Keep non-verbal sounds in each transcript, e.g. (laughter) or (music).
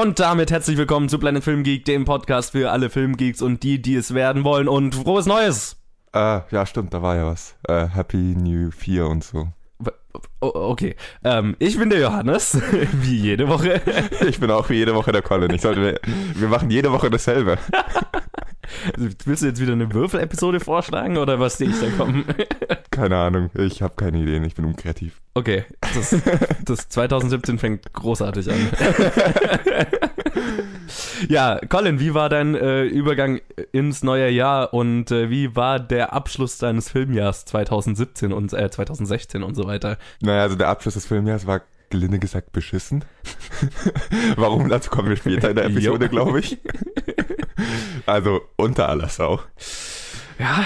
Und damit herzlich willkommen zu Planet Film Geek, dem Podcast für alle Filmgeeks und die, die es werden wollen. Und frohes Neues! Äh, ja, stimmt, da war ja was. Äh, Happy New 4 und so. O okay, ähm, ich bin der Johannes, (laughs) wie jede Woche. (laughs) Ich bin auch wie jede Woche der Colin. Ich sollte, wir machen jede Woche dasselbe. (laughs) Willst du jetzt wieder eine Würfel-Episode vorschlagen oder was sehe ich da kommen? Keine Ahnung, ich habe keine Ideen, ich bin unkreativ. Okay, das, das (laughs) 2017 fängt großartig an. (laughs) ja, Colin, wie war dein äh, Übergang ins neue Jahr und äh, wie war der Abschluss deines Filmjahrs 2017 und äh, 2016 und so weiter? Naja, also der Abschluss des Filmjahres war gelinde gesagt beschissen. (laughs) Warum? Dazu kommen wir später in der Episode, glaube ich. also unter aller Sau. Ja,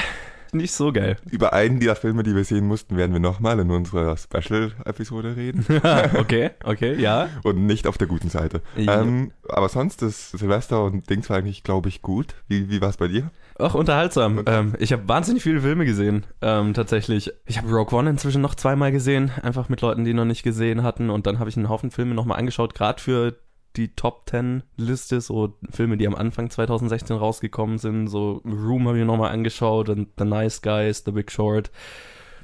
nicht so geil. Über einen dieser Filme, die wir sehen mussten, werden wir nochmal in unserer Special-Episode reden. (laughs) okay, okay, ja. Und nicht auf der guten Seite. Ja. Ähm, aber sonst, das Silvester und Dings war eigentlich, glaube ich, gut. Wie, wie war es bei dir? Ach, unterhaltsam. Ähm, ich habe wahnsinnig viele Filme gesehen, ähm, tatsächlich. Ich habe Rogue One inzwischen noch zweimal gesehen, einfach mit Leuten, die noch nicht gesehen hatten. Und dann habe ich einen Haufen Filme nochmal angeschaut, gerade für die Top 10 Liste, so Filme, die am Anfang 2016 rausgekommen sind. So Room habe ich nochmal angeschaut und The Nice Guys, The Big Short.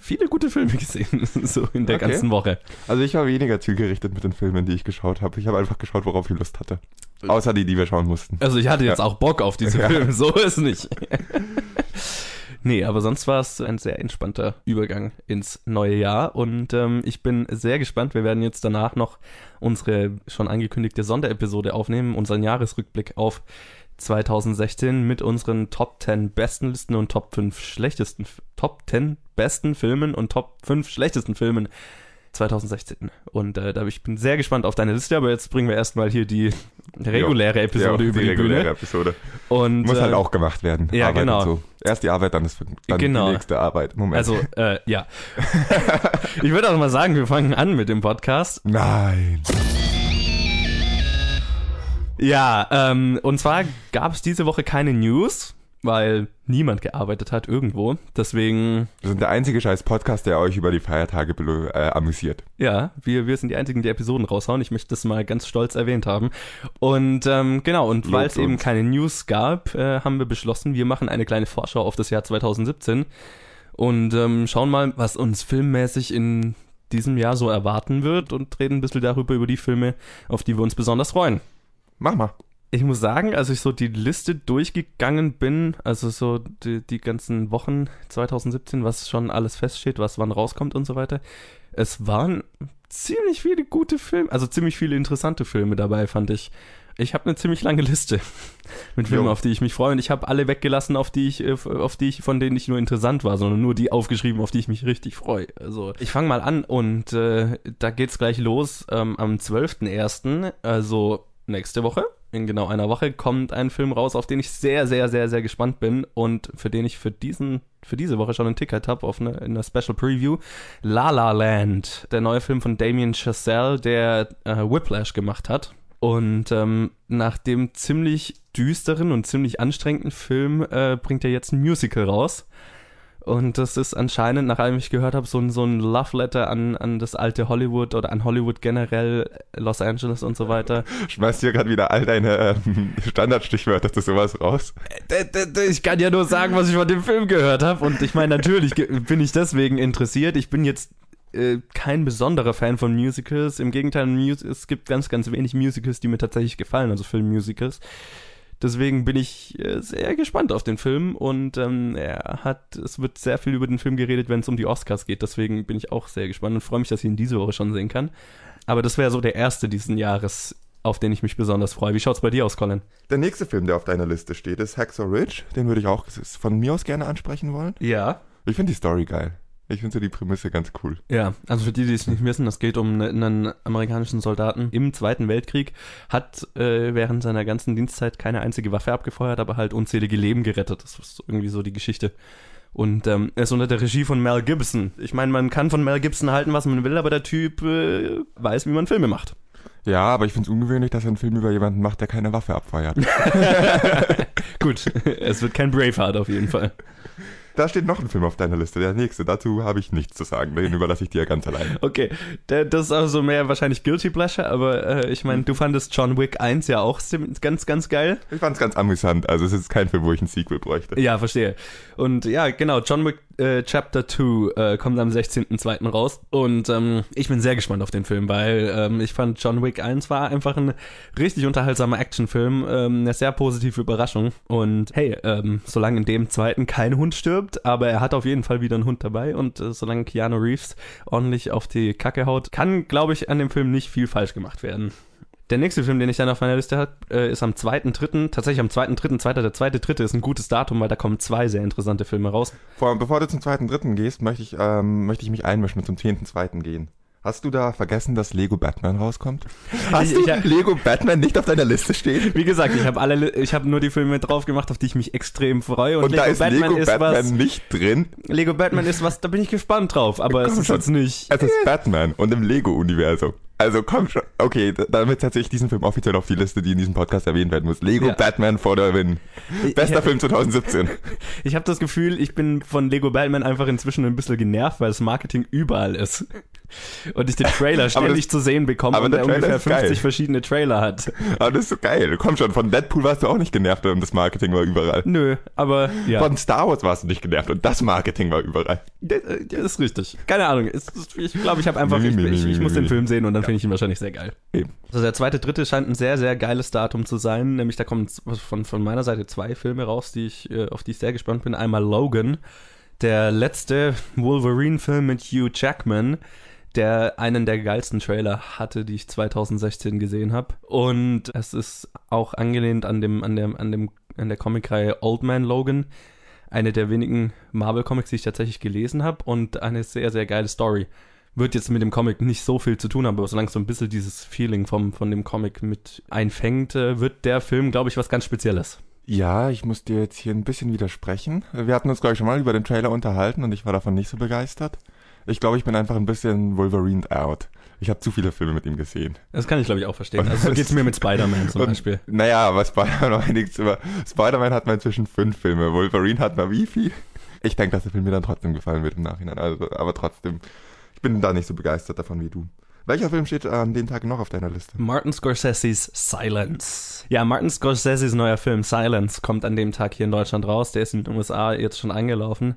Viele gute Filme (laughs) gesehen, so in der Okay. ganzen Woche. Also ich war weniger zielgerichtet mit den Filmen, die ich geschaut habe. Ich habe einfach geschaut, worauf ich Lust hatte. Außer die, die wir schauen mussten. Also ich hatte jetzt Ja. auch Bock auf diese (laughs) Ja. Filme, so ist nicht. (laughs) nee, aber sonst war es ein sehr entspannter Übergang ins neue Jahr und ähm, ich bin sehr gespannt. Wir werden jetzt danach noch unsere schon angekündigte Sonderepisode aufnehmen, unseren Jahresrückblick auf 2016 mit unseren Top 10 besten Listen und Top 5 schlechtesten, Top 10 besten Filmen und Top 5 schlechtesten Filmen 2016. Und äh, da ich bin sehr gespannt auf deine Liste, aber jetzt bringen wir erstmal hier die reguläre Episode Ja, über die die, reguläre Bühne. Episode. Und, Muss halt äh, auch gemacht werden. ja, Arbeit genau. So. Erst die Arbeit, dann, das, dann Genau. die nächste Arbeit. Moment. Also, äh, ja. (laughs) ich würde auch mal sagen, wir fangen an mit dem Podcast. Nein. Ja, ähm, und zwar gab es diese Woche keine News, weil niemand gearbeitet hat irgendwo. Deswegen, Wir sind der einzige scheiß Podcast, der euch über die Feiertage äh, amüsiert. ja, wir, wir sind die Einzigen, die Episoden raushauen. Ich möchte das mal ganz stolz erwähnt haben. Und ähm, genau, und weil es eben keine News gab, äh, haben wir beschlossen, wir machen eine kleine Vorschau auf das Jahr 2017 und ähm, schauen mal, was uns filmmäßig in diesem Jahr so erwarten wird und reden ein bisschen darüber, über die Filme, auf die wir uns besonders freuen. Mach mal. Ich muss sagen, als ich so die Liste durchgegangen bin, also so die, die ganzen Wochen 2017, was schon alles feststeht, was wann rauskommt und so weiter, es waren ziemlich viele gute Filme, also ziemlich viele interessante Filme dabei, fand ich. Ich habe eine ziemlich lange Liste (laughs) mit Filmen, Jo. auf die ich mich freue und ich habe alle weggelassen, auf die ich, auf die ich, von denen ich nur interessant war, sondern nur die aufgeschrieben, auf die ich mich richtig freue. Also ich fange mal an und äh, da geht's gleich los. Ähm, am 12.01., also nächste Woche, in genau einer Woche, kommt ein Film raus, auf den ich sehr, sehr, sehr, sehr gespannt bin und für den ich für diesen, für diese Woche schon ein Ticket habe auf eine, in einer Special Preview. La La Land, der neue Film von Damien Chazelle, der äh, Whiplash gemacht hat. Und ähm, nach dem ziemlich düsteren und ziemlich anstrengenden Film äh, bringt er jetzt ein Musical raus. Und das ist anscheinend, nach allem ich gehört habe, so ein, so ein Love Letter an, an das alte Hollywood oder an Hollywood generell, Los Angeles und so weiter. Schmeißt dir gerade wieder all deine ähm, Standardstichwörter zu sowas raus. D- Ich kann ja nur sagen, was ich von dem Film gehört habe. Und ich meine, natürlich bin ich deswegen interessiert. Ich bin jetzt äh, kein besonderer Fan von Musicals. Im Gegenteil, es gibt ganz, ganz wenig Musicals, die mir tatsächlich gefallen, also Filmmusicals. Deswegen bin ich äh, sehr gespannt auf den Film und ähm, er hat, es wird sehr viel über den Film geredet, wenn es um die Oscars geht. Deswegen bin ich auch sehr gespannt und freue mich, dass ich ihn diese Woche schon sehen kann. Aber das wäre so der erste diesen Jahres, auf den ich mich besonders freue. Wie schaut's bei dir aus, Colin? Der nächste Film, der auf deiner Liste steht, ist Hacksaw Ridge. Den würde ich auch von mir aus gerne ansprechen wollen. Ja. Ich finde die Story geil. Ich finde so die Prämisse ganz cool. Ja, also für die, die es nicht wissen, es geht um ne- einen amerikanischen Soldaten im Zweiten Weltkrieg, hat äh, während seiner ganzen Dienstzeit keine einzige Waffe abgefeuert, aber halt unzählige Leben gerettet. Das ist irgendwie so die Geschichte. Und ähm, er ist unter der Regie von Mel Gibson. Ich meine, man kann von Mel Gibson halten, was man will, aber der Typ äh, weiß, wie man Filme macht. Ja, aber ich finde es ungewöhnlich, dass er einen Film über jemanden macht, der keine Waffe abfeuert. (laughs) (laughs) Gut, es wird kein Braveheart auf jeden Fall. Da steht noch ein Film auf deiner Liste, der nächste. Dazu habe ich nichts zu sagen. Den (laughs) überlasse ich dir ganz allein. Okay, das ist also mehr wahrscheinlich Guilty Pleasure, aber äh, ich meine, du fandest John Wick 1 ja auch ganz, ganz geil. Ich fand es ganz amüsant. Also es ist kein Film, wo ich ein Sequel bräuchte. Ja, verstehe. Und ja, genau, John Wick äh, Chapter 2 äh, kommt am 16.02. raus. Und ähm, ich bin sehr gespannt auf den Film, weil ähm, ich fand John Wick 1 war einfach ein richtig unterhaltsamer Actionfilm. Ähm, eine sehr positive Überraschung. Und hey, ähm, solange in dem zweiten kein Hund stirbt, aber er hat auf jeden Fall wieder einen Hund dabei. Und äh, solange Keanu Reeves ordentlich auf die Kacke haut, kann, glaube ich, an dem Film nicht viel falsch gemacht werden. Der nächste Film, den ich dann auf meiner Liste habe, äh, ist am 2.3., tatsächlich am 2.3., zweiter, der zweite, dritte ist ein gutes Datum, weil da kommen zwei sehr interessante Filme raus. Vor, bevor du zum 2.3. gehst, möchte ich, ähm, möchte ich mich einmischen und zum 10.2. gehen. Hast du da vergessen, dass Lego Batman rauskommt? (laughs) Hast ich, du ich, Lego Batman nicht auf deiner Liste stehen? Wie gesagt, ich habe alle, ich habe nur die Filme drauf gemacht, auf die ich mich extrem freue. Und, und Lego da ist Batman Lego ist Batman was, nicht drin. Lego Batman ist was, da bin ich gespannt drauf, aber Komm es ist schon. jetzt nicht. Es ist Batman und im Lego-Universum. Also komm schon. Okay, damit setze ich diesen Film offiziell auf die Liste, die in diesem Podcast erwähnt werden muss. Lego ja. Batman for the Win. Bester ich, Film 2017. (laughs) Ich habe das Gefühl, ich bin von Lego Batman einfach inzwischen ein bisschen genervt, weil das Marketing überall ist. Und ich den Trailer (laughs) ständig das, zu sehen bekomme und der, der ungefähr 50 geil. verschiedene Trailer hat. Aber das ist so geil. Komm schon, von Deadpool warst du auch nicht genervt und das Marketing war überall. Nö, aber ja. Von Star Wars warst du nicht genervt und das Marketing war überall. Das, das ist richtig. Keine Ahnung. Ich glaube, ich habe einfach, ich, ich, ich, muss den Film sehen und dann ja. Finde ich ihn wahrscheinlich sehr geil. Eben. Also der zweite, dritte scheint ein sehr, sehr geiles Datum zu sein. Nämlich da kommen von, von meiner Seite zwei Filme raus, die ich, äh, auf die ich sehr gespannt bin. Einmal Logan, der letzte Wolverine-Film mit Hugh Jackman der einen der geilsten Trailer hatte, die ich 2016 gesehen habe. Und es ist auch angelehnt an dem, an dem, an dem, an der Comicreihe Old Man Logan. Eine der wenigen Marvel-Comics, die ich tatsächlich gelesen habe und eine sehr, sehr geile Story. Wird jetzt mit dem Comic nicht so viel zu tun haben, aber solange so ein bisschen dieses Feeling vom, von dem Comic mit einfängt, äh, wird der Film, glaube ich, was ganz Spezielles. Ja, ich muss dir jetzt hier ein bisschen widersprechen. Wir hatten uns, glaube ich, schon mal über den Trailer unterhalten und ich war davon nicht so begeistert. Ich glaube, ich bin einfach ein bisschen Wolverine out. Ich habe zu viele Filme mit ihm gesehen. Das kann ich, glaube ich, auch verstehen. Also so geht es mir mit (laughs) Spider-Man zum und, Beispiel. Naja, aber Spider-Man noch nichts über. Spider-Man hat mal inzwischen fünf Filme. Wolverine hat mal wie viel? Ich denke, dass der Film mir dann trotzdem gefallen wird im Nachhinein. Also, aber trotzdem, ich bin da nicht so begeistert davon wie du. Welcher Film steht an dem Tag noch auf deiner Liste? Martin Scorsese's Silence. Ja, Martin Scorsese's neuer Film Silence kommt an dem Tag hier in Deutschland raus. Der ist in den USA jetzt schon angelaufen.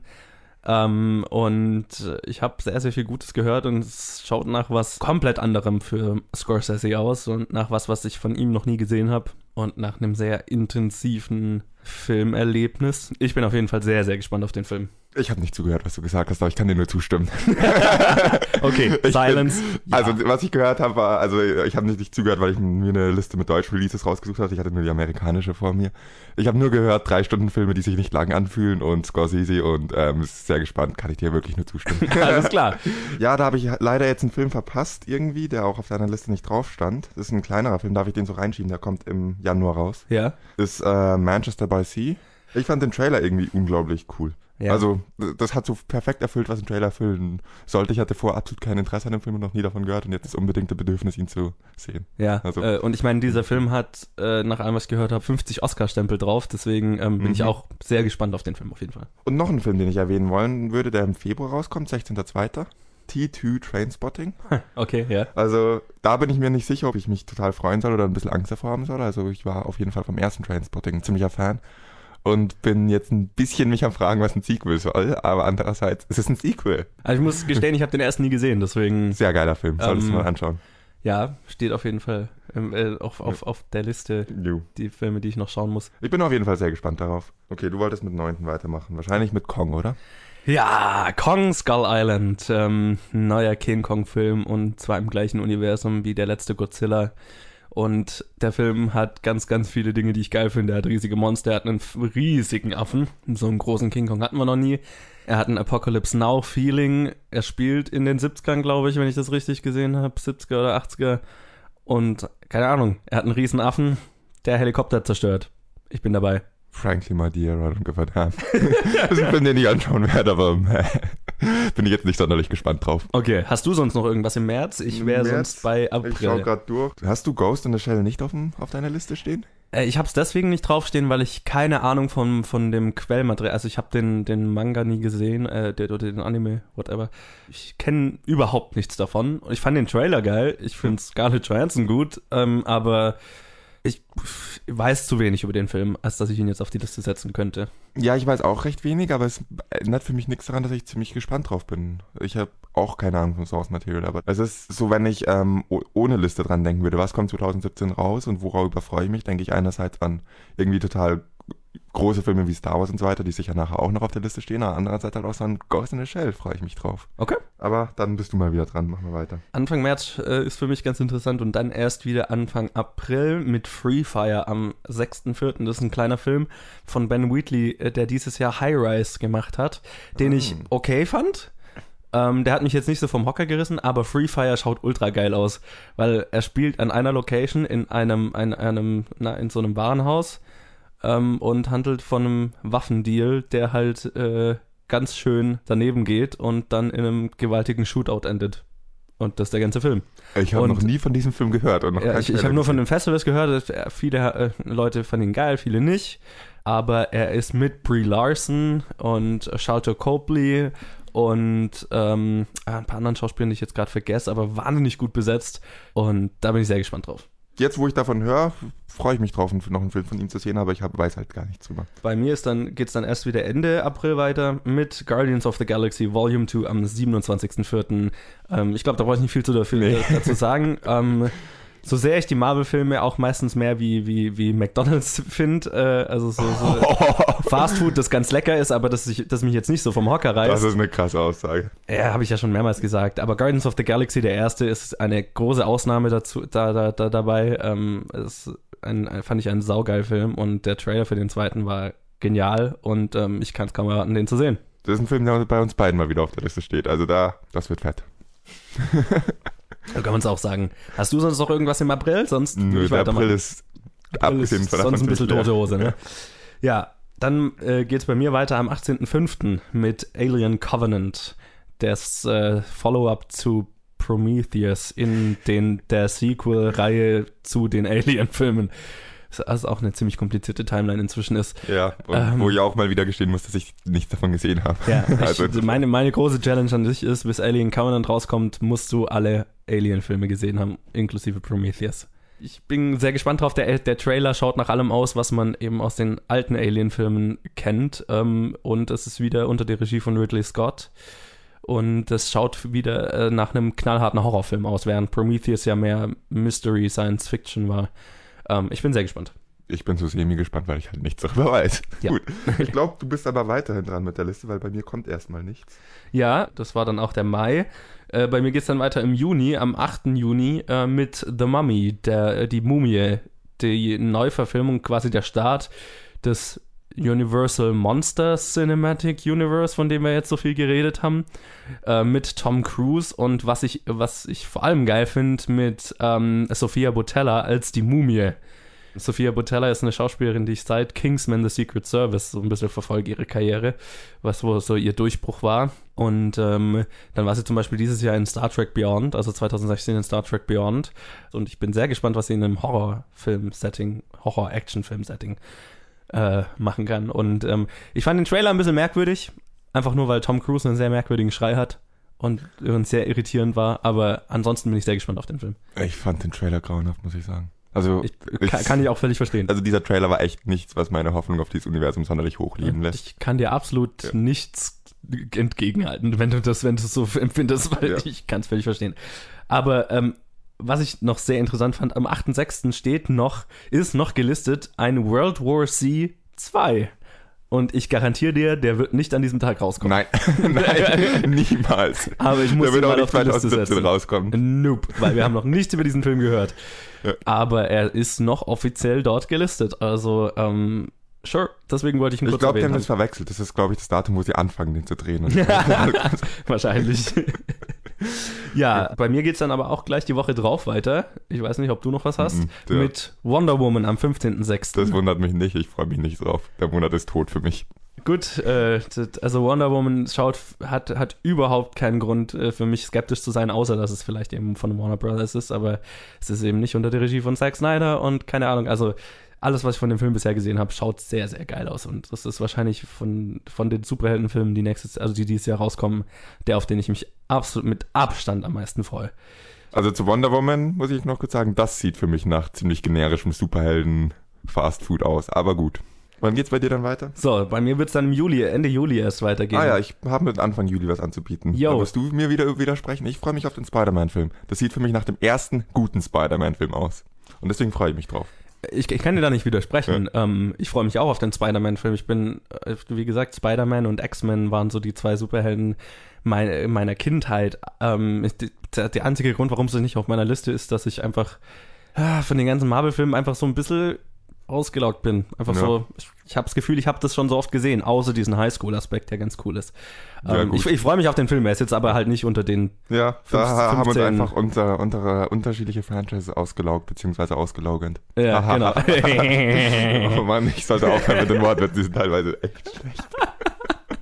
Ähm, und ich habe sehr, sehr viel Gutes gehört und es schaut nach was komplett anderem für Scorsese aus und nach was, was ich von ihm noch nie gesehen habe und nach einem sehr intensiven Filmerlebnis. Ich bin auf jeden Fall sehr, sehr gespannt auf den Film. Ich habe nicht zugehört, was du gesagt hast, aber ich kann dir nur zustimmen. (laughs) okay, (laughs) ich Silence. Bin, ja. Also was ich gehört habe, war, also ich habe nicht, nicht zugehört, weil ich mir eine Liste mit Deutsch-Releases rausgesucht hatte. Ich hatte nur die amerikanische vor mir. Ich habe nur gehört, drei Stunden Filme, die sich nicht lang anfühlen und Scorsese und ähm, ist sehr gespannt, kann ich dir wirklich nur zustimmen. (laughs) Alles klar. ja, da habe ich leider jetzt einen Film verpasst irgendwie, der auch auf deiner Liste nicht drauf stand. Das ist ein kleinerer Film, darf ich den so reinschieben, der kommt im Januar raus. Ja. Ist äh, Manchester by Sea. Ich fand den Trailer irgendwie unglaublich cool. Ja. Also, das hat so perfekt erfüllt, was ein Trailer erfüllen sollte. Ich hatte vorher absolut kein Interesse an dem Film und noch nie davon gehört und jetzt ist unbedingt das Bedürfnis, ihn zu sehen. Ja, also, äh, und ich meine, dieser Film hat, äh, nach allem, was ich gehört habe, 50 Oscar-Stempel drauf, deswegen ähm, bin mhm. ich auch sehr gespannt auf den Film auf jeden Fall. Und noch ein Film, den ich erwähnen wollen würde, der im Februar rauskommt, 16.02. T2 Trainspotting. (laughs) Okay, ja. Also da bin ich mir nicht sicher, ob ich mich total freuen soll oder ein bisschen Angst davor haben soll. Also ich war auf jeden Fall vom ersten Trainspotting ein ziemlicher Fan und bin jetzt ein bisschen mich am Fragen, was ein Sequel soll, aber andererseits ist es ein Sequel. Also ich muss gestehen, ich habe den ersten nie gesehen, deswegen. (laughs) Sehr geiler Film, solltest ähm, du mal anschauen. Ja, steht auf jeden Fall ähm, äh, auf, auf, auf der Liste, you. die Filme, die ich noch schauen muss. Ich bin auf jeden Fall sehr gespannt darauf. Okay, du wolltest mit neunten weitermachen. Wahrscheinlich mit Kong, oder? Ja, Kong Skull Island. Ähm, neuer King Kong-Film und zwar im gleichen Universum wie der letzte Godzilla. Und der Film hat ganz, ganz viele Dinge, die ich geil finde. Er hat riesige Monster, er hat einen riesigen Affen. So einen großen King Kong hatten wir noch nie. Er hat ein Apocalypse Now Feeling. Er spielt in den 70ern, glaube ich, wenn ich das richtig gesehen habe. 70er oder 80er. Und keine Ahnung, er hat einen riesen Affen, der Helikopter zerstört. Ich bin dabei. Frankly, my dear, I don't give a damn. das ist ein Film, den ich anschauen werde, aber bin ich jetzt nicht sonderlich gespannt drauf. Okay, hast du sonst noch irgendwas im März? Ich wäre sonst bei April. Ich schau gerade durch. Hast du Ghost in the Shell nicht auf, dem, auf deiner Liste stehen? Äh, ich habe es deswegen nicht draufstehen, weil ich keine Ahnung von, von dem Quellmaterial, also ich habe den, den Manga nie gesehen, äh, der, oder den Anime, whatever. Ich kenne überhaupt nichts davon. Ich fand den Trailer geil, ich finde Scarlett Johansson gut, ähm, aber ich weiß zu wenig über den Film, als dass ich ihn jetzt auf die Liste setzen könnte. Ja, ich weiß auch recht wenig, aber es ändert für mich nichts daran, dass ich ziemlich gespannt drauf bin. Ich habe auch keine Ahnung vom Source Material, aber es ist so, wenn ich ähm, ohne Liste dran denken würde, was kommt 2017 raus und worüber freue ich mich, denke ich einerseits an irgendwie total große Filme wie Star Wars und so weiter, die sicher nachher auch noch auf der Liste stehen, aber andererseits halt auch so ein Ghost in the Shell, freue ich mich drauf. Okay. Aber dann bist du mal wieder dran, machen wir weiter. Anfang März äh, ist für mich ganz interessant und dann erst wieder Anfang April mit Free Fire am 6.4. Das ist ein kleiner Film von Ben Wheatley, äh, der dieses Jahr High Rise gemacht hat, den mm. ich okay fand. Ähm, der hat mich jetzt nicht so vom Hocker gerissen, aber Free Fire schaut ultra geil aus, weil er spielt an einer Location in einem, in einem, na, in so einem Warenhaus ähm, und handelt von einem Waffendeal, der halt äh, ganz schön daneben geht und dann in einem gewaltigen Shootout endet. Und das ist der ganze Film. Ich habe noch nie von diesem Film gehört. Und noch ja, ich ich habe nur von den Festivals gehört. Äh, viele äh, Leute fanden ihn geil, viele nicht. Aber er ist mit Brie Larson und Charlotte Copley und ähm, ein paar anderen Schauspielern, die ich jetzt gerade vergesse, aber wahnsinnig gut besetzt. Und da bin ich sehr gespannt drauf jetzt, wo ich davon höre, freue ich mich drauf, noch einen Film von ihm zu sehen, aber ich hab, weiß halt gar nichts drüber. Bei mir ist dann, geht es dann erst wieder Ende April weiter mit Guardians of the Galaxy Volume 2 am 27.04. Ähm, ich glaube, da brauche ich nicht viel zu dafür, nee. dazu sagen. (laughs) ähm, so sehr ich die Marvel-Filme auch meistens mehr wie, wie, wie McDonalds (laughs) finde, äh, also so, so (laughs) Fastfood, das ganz lecker ist, aber das, ich, das mich jetzt nicht so vom Hocker reißt. Das ist eine krasse Aussage. Ja, habe ich ja schon mehrmals gesagt. Aber Guardians of the Galaxy, der erste, ist eine große Ausnahme dazu, da, da, da dabei. Ähm, ist ein, fand ich einen saugeil Film und der Trailer für den zweiten war genial und ähm, ich kann es kaum erwarten, den zu sehen. Das ist ein Film, der bei uns beiden mal wieder auf der Liste steht. Also da, das wird fett. (laughs) Da kann man es auch sagen. Hast du sonst noch irgendwas im April? Sonst Nö, der April ist abgesehen von Sonst ein bisschen tote Hose, ne? Ja, dann äh, geht es bei mir weiter am 18.05. mit Alien Covenant, das äh, Follow-up zu Prometheus in den, der Sequel-Reihe zu den Alien-Filmen was auch eine ziemlich komplizierte Timeline inzwischen ist. Ja, ähm, wo ich auch mal wieder gestehen muss, dass ich nichts davon gesehen habe. Ja, (laughs) also, ich, meine, meine große Challenge an sich ist, bis Alien Covenant rauskommt, musst du alle Alien-Filme gesehen haben, inklusive Prometheus. Ich bin sehr gespannt drauf. Der, der Trailer schaut nach allem aus, was man eben aus den alten Alien-Filmen kennt. Ähm, und es ist wieder unter der Regie von Ridley Scott. Und es schaut wieder äh, nach einem knallharten Horrorfilm aus, während Prometheus ja mehr Mystery Science Fiction war. Ähm, ich bin sehr gespannt. Ich bin so semi gespannt, weil ich halt nichts darüber weiß. Ja. Gut. (laughs) Ich glaube, du bist aber weiterhin dran mit der Liste, weil bei mir kommt erstmal nichts. Ja, das war dann auch der Mai. Äh, bei mir geht es dann weiter im Juni, am 8. Juni, äh, mit The Mummy, der, äh, die Mumie, die Neuverfilmung, quasi der Start des Universal Monster Cinematic Universe, von dem wir jetzt so viel geredet haben, äh, mit Tom Cruise und was ich, was ich vor allem geil finde, mit ähm, Sophia Botella als die Mumie. Sophia Botella ist eine Schauspielerin, die ich seit Kingsman The Secret Service so ein bisschen verfolge, ihre Karriere, was wo so ihr Durchbruch war. Und ähm, dann war sie zum Beispiel dieses Jahr in Star Trek Beyond, also 2016 in Star Trek Beyond. Und ich bin sehr gespannt, was sie in einem Horrorfilm-Setting, Horror-Action-Film-Setting äh, machen kann. Und ähm, ich fand den Trailer ein bisschen merkwürdig, einfach nur weil Tom Cruise einen sehr merkwürdigen Schrei hat und uns sehr irritierend war. Aber ansonsten bin ich sehr gespannt auf den Film. Ich fand den Trailer grauenhaft, muss ich sagen. Also ich, kann, kann, ich auch völlig verstehen. Also dieser Trailer war echt nichts, was meine Hoffnung auf dieses Universum sonderlich hochleben lässt. Ich kann dir absolut ja. nichts entgegenhalten, wenn du das, wenn du es so (laughs) empfindest, weil ja. ich kann es völlig verstehen. Aber ähm, was ich noch sehr interessant fand, am 8.6. steht noch, ist noch gelistet ein World War C 2. Und ich garantiere dir, der wird nicht an diesem Tag rauskommen. Nein, (laughs) nein, (laughs) niemals. Aber ich muss der wird auch nicht 2017 rauskommen. Nope, weil wir haben noch nichts über diesen Film gehört. Ja. Aber er ist noch offiziell dort gelistet. Also, ähm, Sure, deswegen wollte ich ihn kurz Ich glaube, die haben das verwechselt. Das ist, glaube ich, das Datum, wo sie anfangen, den zu drehen. (laughs) Wahrscheinlich. (laughs) ja, bei mir geht es dann aber auch gleich die Woche drauf weiter. Ich weiß nicht, ob du noch was hast. Ja. Mit Wonder Woman am 15.06. Das wundert mich nicht. Ich freue mich nicht drauf. Der Monat ist tot für mich. Gut, äh, also Wonder Woman schaut, hat, hat überhaupt keinen Grund äh, für mich skeptisch zu sein, außer dass es vielleicht eben von Warner Brothers ist, aber es ist eben nicht unter der Regie von Zack Snyder und keine Ahnung, also alles, was ich von dem Film bisher gesehen habe, schaut sehr, sehr geil aus. Und das ist wahrscheinlich von, von den Superheldenfilmen, die nächstes, also die dieses Jahr rauskommen, der, auf den ich mich absolut mit Abstand am meisten freue. Also zu Wonder Woman muss ich noch kurz sagen, das sieht für mich nach ziemlich generischem Superhelden Fast Food aus. Aber gut. Wann geht's bei dir dann weiter? So, bei mir wird's dann im Juli, Ende Juli erst weitergehen. Ah ja, ich habe mit Anfang Juli was anzubieten. Yo. Da musst du mir wieder widersprechen. Ich freue mich auf den Spider-Man-Film. Das sieht für mich nach dem ersten guten Spider-Man-Film aus. Und deswegen freue ich mich drauf. Ich, ich kann dir da nicht widersprechen. Ähm, ich freue mich auch auf den Spider-Man-Film. Ich bin, äh, wie gesagt, Spider-Man und X-Men waren so die zwei Superhelden mein, meiner Kindheit. Ähm, der, der einzige Grund, warum sie nicht auf meiner Liste ist, dass ich einfach ah, von den ganzen Marvel-Filmen einfach so ein bisschen ausgelaugt bin. Einfach Ja. so, ich, ich habe das Gefühl, ich habe das schon so oft gesehen, außer diesen Highschool-Aspekt, der ganz cool ist. Ja, Ähm, ich ich freue mich auf den Film, er ist jetzt aber halt nicht unter den Ja, Fünf- da haben 15. einfach unsere, unsere unterschiedliche Franchises ausgelaugt, beziehungsweise ausgelogend. Ja, genau. (laughs) oh Mann, ich sollte aufhören mit den Worten, die sind teilweise echt schlecht.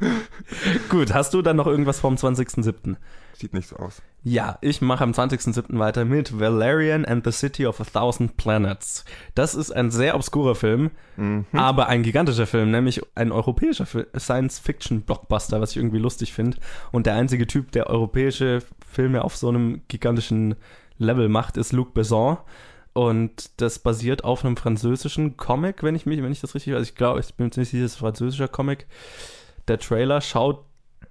(laughs) (laughs) Gut, hast du dann noch irgendwas vom 20.07.? Sieht nicht so aus. Ja, ich mache am 20.07. weiter mit Valerian and the City of a Thousand Planets. Das ist ein sehr obskurer Film, Mhm. aber ein gigantischer Film, nämlich ein europäischer Fi- Science-Fiction-Blockbuster, was ich irgendwie lustig finde. Und der einzige Typ, der europäische Filme auf so einem gigantischen Level macht, ist Luc Besson. Und das basiert auf einem französischen Comic, wenn ich mich, wenn ich das richtig weiß. Ich glaube, ich bin mir ziemlich sicher, es ist ein französischer Comic. Der Trailer schaut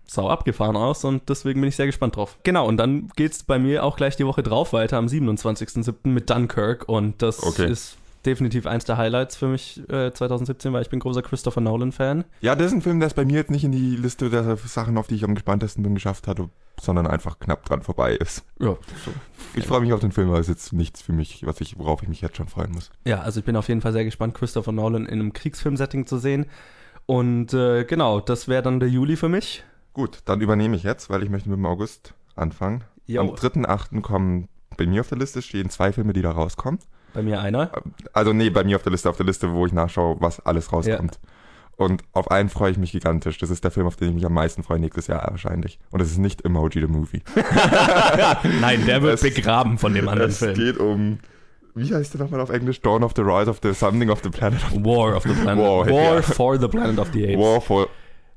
sau abgefahren aus und deswegen bin ich sehr gespannt drauf. Genau, und dann geht's bei mir auch gleich die Woche drauf weiter, am 27.07. mit Dunkirk und das Okay. ist definitiv eins der Highlights für mich äh, 2017, weil ich bin großer Christopher Nolan-Fan. Ja, das ist ein Film, der es bei mir jetzt nicht in die Liste der Sachen, auf die ich am gespanntesten bin, geschafft hat, sondern einfach knapp dran vorbei ist. Ja, so. Ich freue mich auf den Film, aber es ist jetzt nichts für mich, was ich, worauf ich mich jetzt schon freuen muss. ja, also ich bin auf jeden Fall sehr gespannt, Christopher Nolan in einem Kriegsfilm-Setting zu sehen. Und äh, genau, das wäre dann der Juli für mich. Gut, dann übernehme ich jetzt, weil ich möchte mit dem August anfangen. Jo. Am 3.8. kommen bei mir auf der Liste stehen zwei Filme, die da rauskommen. Bei mir einer. Also nee, bei mir auf der Liste, auf der Liste, wo ich nachschaue, was alles rauskommt. Und auf einen freue ich mich gigantisch. Das ist der Film, auf den ich mich am meisten freue nächstes Jahr wahrscheinlich. Und es ist nicht Emoji the Movie. (laughs) Nein, der wird Es- begraben von dem anderen es Film. geht um, wie heißt der nochmal auf Englisch? Dawn of the Rise of the Something of the Planet of War of the Planet. War, War ja. for the Planet of the Apes. War for,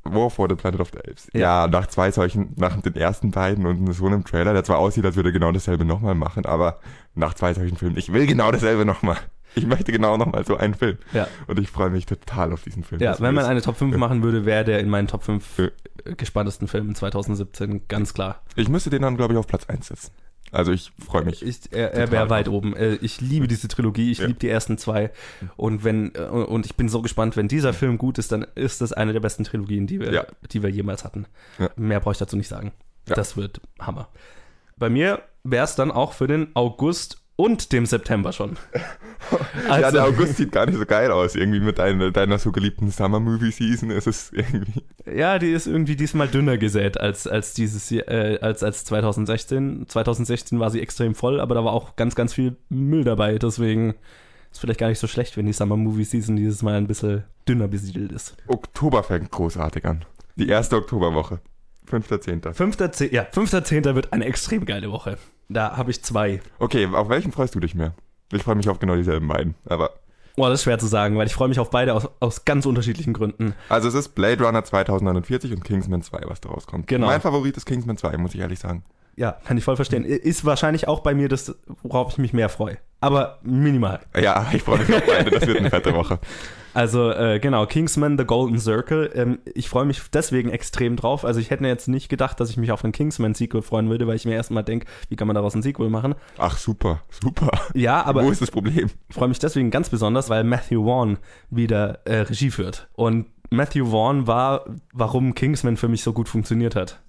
War for the Planet of the Apes. Ja. Ja. nach zwei solchen, nach den ersten beiden und so einem Trailer, der zwar aussieht, als würde er genau dasselbe nochmal machen, aber nach zwei solchen Filmen, ich will genau dasselbe nochmal. Ich möchte genau nochmal so einen Film. Ja. Und ich freue mich total auf diesen Film. Ja, wenn man eine Top 5 machen würde, wäre der in meinen Top 5 Ja. äh, gespanntesten Filmen 2017, ganz klar. Ich müsste den dann, glaube ich, auf Platz 1 setzen. Also ich freue mich. Ich, er er wäre weit oben. Äh, Ich liebe diese Trilogie, ich Ja. liebe die ersten zwei. Und wenn äh, und ich bin so gespannt, wenn dieser Film gut ist, dann ist das eine der besten Trilogien, die wir, Ja. die wir jemals hatten. Ja. Mehr brauche ich dazu nicht sagen. Das wird Hammer. Bei mir wäre es dann auch für den August und dem September schon. (laughs) ja, Also- der August sieht gar nicht so geil aus. Irgendwie mit deiner, deiner so geliebten Summer Movie Season ist es irgendwie. Ja, die ist irgendwie diesmal dünner gesät als, als dieses äh, als, als 2016. 2016 war sie extrem voll, aber da war auch ganz, ganz viel Müll dabei. Deswegen ist vielleicht gar nicht so schlecht, wenn die Summer Movie Season dieses Mal ein bisschen dünner besiedelt ist. Oktober fängt großartig an. Die erste Oktoberwoche. 5.10. 5.10. Ja, 5.10. wird eine extrem geile Woche. Da habe ich zwei. Okay, auf welchen freust du dich mehr? Ich freue mich auf genau dieselben beiden. Aber Boah, das ist schwer zu sagen, weil ich freue mich auf beide aus, aus ganz unterschiedlichen Gründen. also es ist Blade Runner 2049 und Kingsman 2, was da rauskommt. Genau. Mein Favorit ist Kingsman 2, muss ich ehrlich sagen. Ja, kann ich voll verstehen. Ist wahrscheinlich auch bei mir das, worauf ich mich mehr freue. Aber minimal. Ja, ich freue mich auf beide. Das wird eine fette Woche. Also äh, genau, Kingsman The Golden Circle. Ähm, ich freue mich deswegen extrem drauf. Also ich hätte mir jetzt nicht gedacht, dass ich mich auf ein Kingsman-Sequel freuen würde, weil ich mir erstmal denke, wie kann man daraus ein Sequel machen? Ach super, super. Ja, aber Wo ist das Problem? ich freue mich deswegen ganz besonders, weil Matthew Vaughn wieder äh, Regie führt. Und Matthew Vaughn war, warum Kingsman für mich so gut funktioniert hat.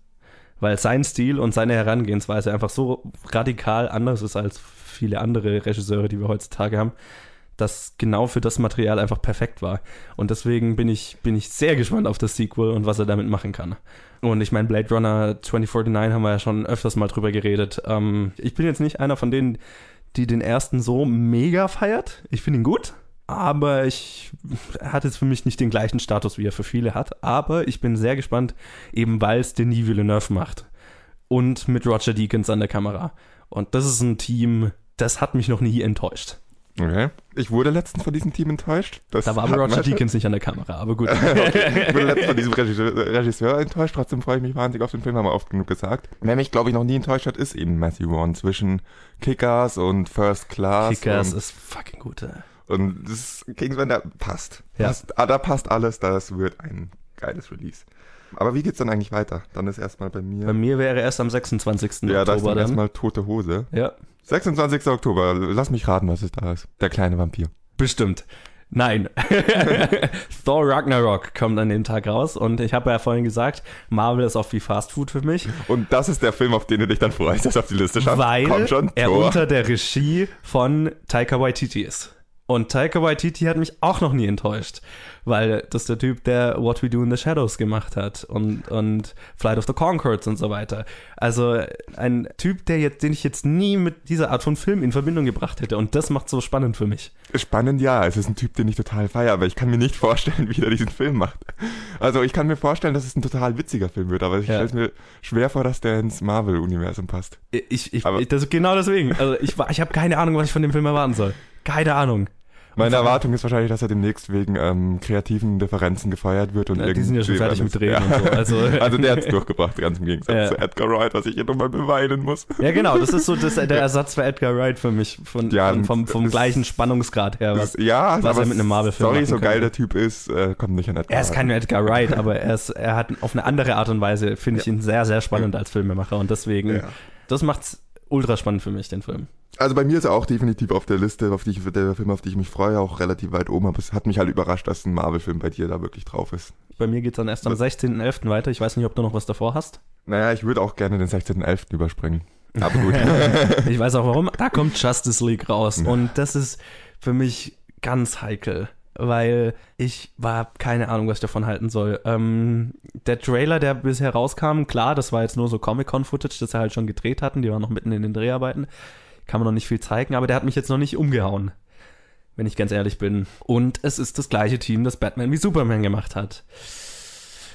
Weil sein Stil und seine Herangehensweise einfach so radikal anders ist als viele andere Regisseure, die wir heutzutage haben, das genau für das Material einfach perfekt war. Und deswegen bin ich, bin ich sehr gespannt auf das Sequel und was er damit machen kann. Und ich meine, Blade Runner 2049 haben wir ja schon öfters mal drüber geredet. Ähm, ich bin jetzt nicht einer von denen, die den ersten so mega feiert. Ich finde ihn gut, aber ich er hat jetzt für mich nicht den gleichen Status, wie er für viele hat. Aber ich bin sehr gespannt, eben weil es Denis Villeneuve macht. Und mit Roger Deakins an der Kamera. Und das ist ein Team, das hat mich noch nie enttäuscht. Okay. Ich wurde letztens von diesem Team enttäuscht. Das Da war aber Roger Deakins nicht an der Kamera, aber gut. (laughs) okay. Ich wurde letztens von diesem Regisseur, Regisseur enttäuscht. Trotzdem freue ich mich wahnsinnig auf den Film, haben wir oft genug gesagt. Wer mich, glaube ich, noch nie enttäuscht hat, ist eben Matthew Vaughn. Zwischen Kickers und First Class. Kickers ist fucking gut. ey. und das Kingsman, passt. Ja. passt. Ah, da passt alles. Das wird ein geiles Release. Aber wie geht's dann eigentlich weiter? Dann ist erstmal bei mir. Bei mir wäre erst am 26. ja, da ist Oktober dann dann. erstmal tote Hose. Ja, 26. Oktober. Lass mich raten, was es da ist. Der kleine Vampir. bestimmt. Nein. (laughs) Thor Ragnarok kommt an dem Tag raus und ich habe ja vorhin gesagt, Marvel ist oft wie Fast Food für mich, Und das ist der Film, auf den du dich dann freust, dass auf die Liste schafft. weil schon, er unter der Regie von Taika Waititi ist. Und Taika Waititi hat mich auch noch nie enttäuscht, weil das der Typ, der What We Do in the Shadows gemacht hat und, und Flight of the Conchords und so weiter. Also ein Typ, der jetzt, den ich jetzt nie mit dieser Art von Film in Verbindung gebracht hätte. Und das macht so spannend für mich. Spannend, ja. Es ist ein Typ, den ich total feiere, aber ich kann mir nicht (laughs) vorstellen, wie er diesen Film macht. Also ich kann mir vorstellen, dass es ein total witziger Film wird, aber ich Ja. stelle es mir schwer vor, dass der ins Marvel-Universum passt. Ich, ich, Aber- ich das, genau deswegen. Also ich, war- ich habe keine Ahnung, was ich von dem Film erwarten soll. Keine Ahnung. Meine Erwartung ist wahrscheinlich, dass er demnächst wegen ähm, kreativen Differenzen gefeuert wird und Ja, die sind ja schon irgendwie fertig mit Drehen und so, also- (laughs) also der hat's durchgebracht, ganz im Gegensatz Ja. zu Edgar Wright, was ich hier nochmal beweinen muss. Ja, genau, das ist so das, der (laughs) Ersatz für Edgar Wright für mich. Von, Ja, von, vom, vom gleichen Spannungsgrad her. Was, ja, was er mit einem Marvel-Film Sorry, so geil der Typ ist, äh, kommt nicht an Edgar er ist Wright. kein Edgar Wright, (laughs) aber er, ist, er hat auf eine andere Art und Weise, finde ich ihn sehr, sehr spannend als Filmemacher. Und deswegen, Ja. das macht's ultra spannend für mich, den Film. Also bei mir ist er auch definitiv auf der Liste, auf die ich, der Film, auf die ich mich freue, auch relativ weit oben. Aber es hat mich halt überrascht, dass ein Marvel-Film bei dir da wirklich drauf ist. Bei mir geht's dann erst am 16.11. weiter. Ich weiß nicht, ob du noch was davor hast. Naja, ich würde auch gerne den 16.11. überspringen. Aber gut. (laughs) (laughs) Ich weiß auch warum. Da kommt Justice League raus. Und das ist für mich ganz heikel. Weil ich war keine Ahnung, was ich davon halten soll. Ähm, der Trailer, der bisher rauskam, klar, das war jetzt nur so Comic-Con-Footage, das sie halt schon gedreht hatten. Die waren noch mitten in den Dreharbeiten. Kann man noch nicht viel zeigen, aber der hat mich jetzt noch nicht umgehauen. Wenn ich ganz ehrlich bin. Und es ist das gleiche Team, das Batman wie Superman gemacht hat.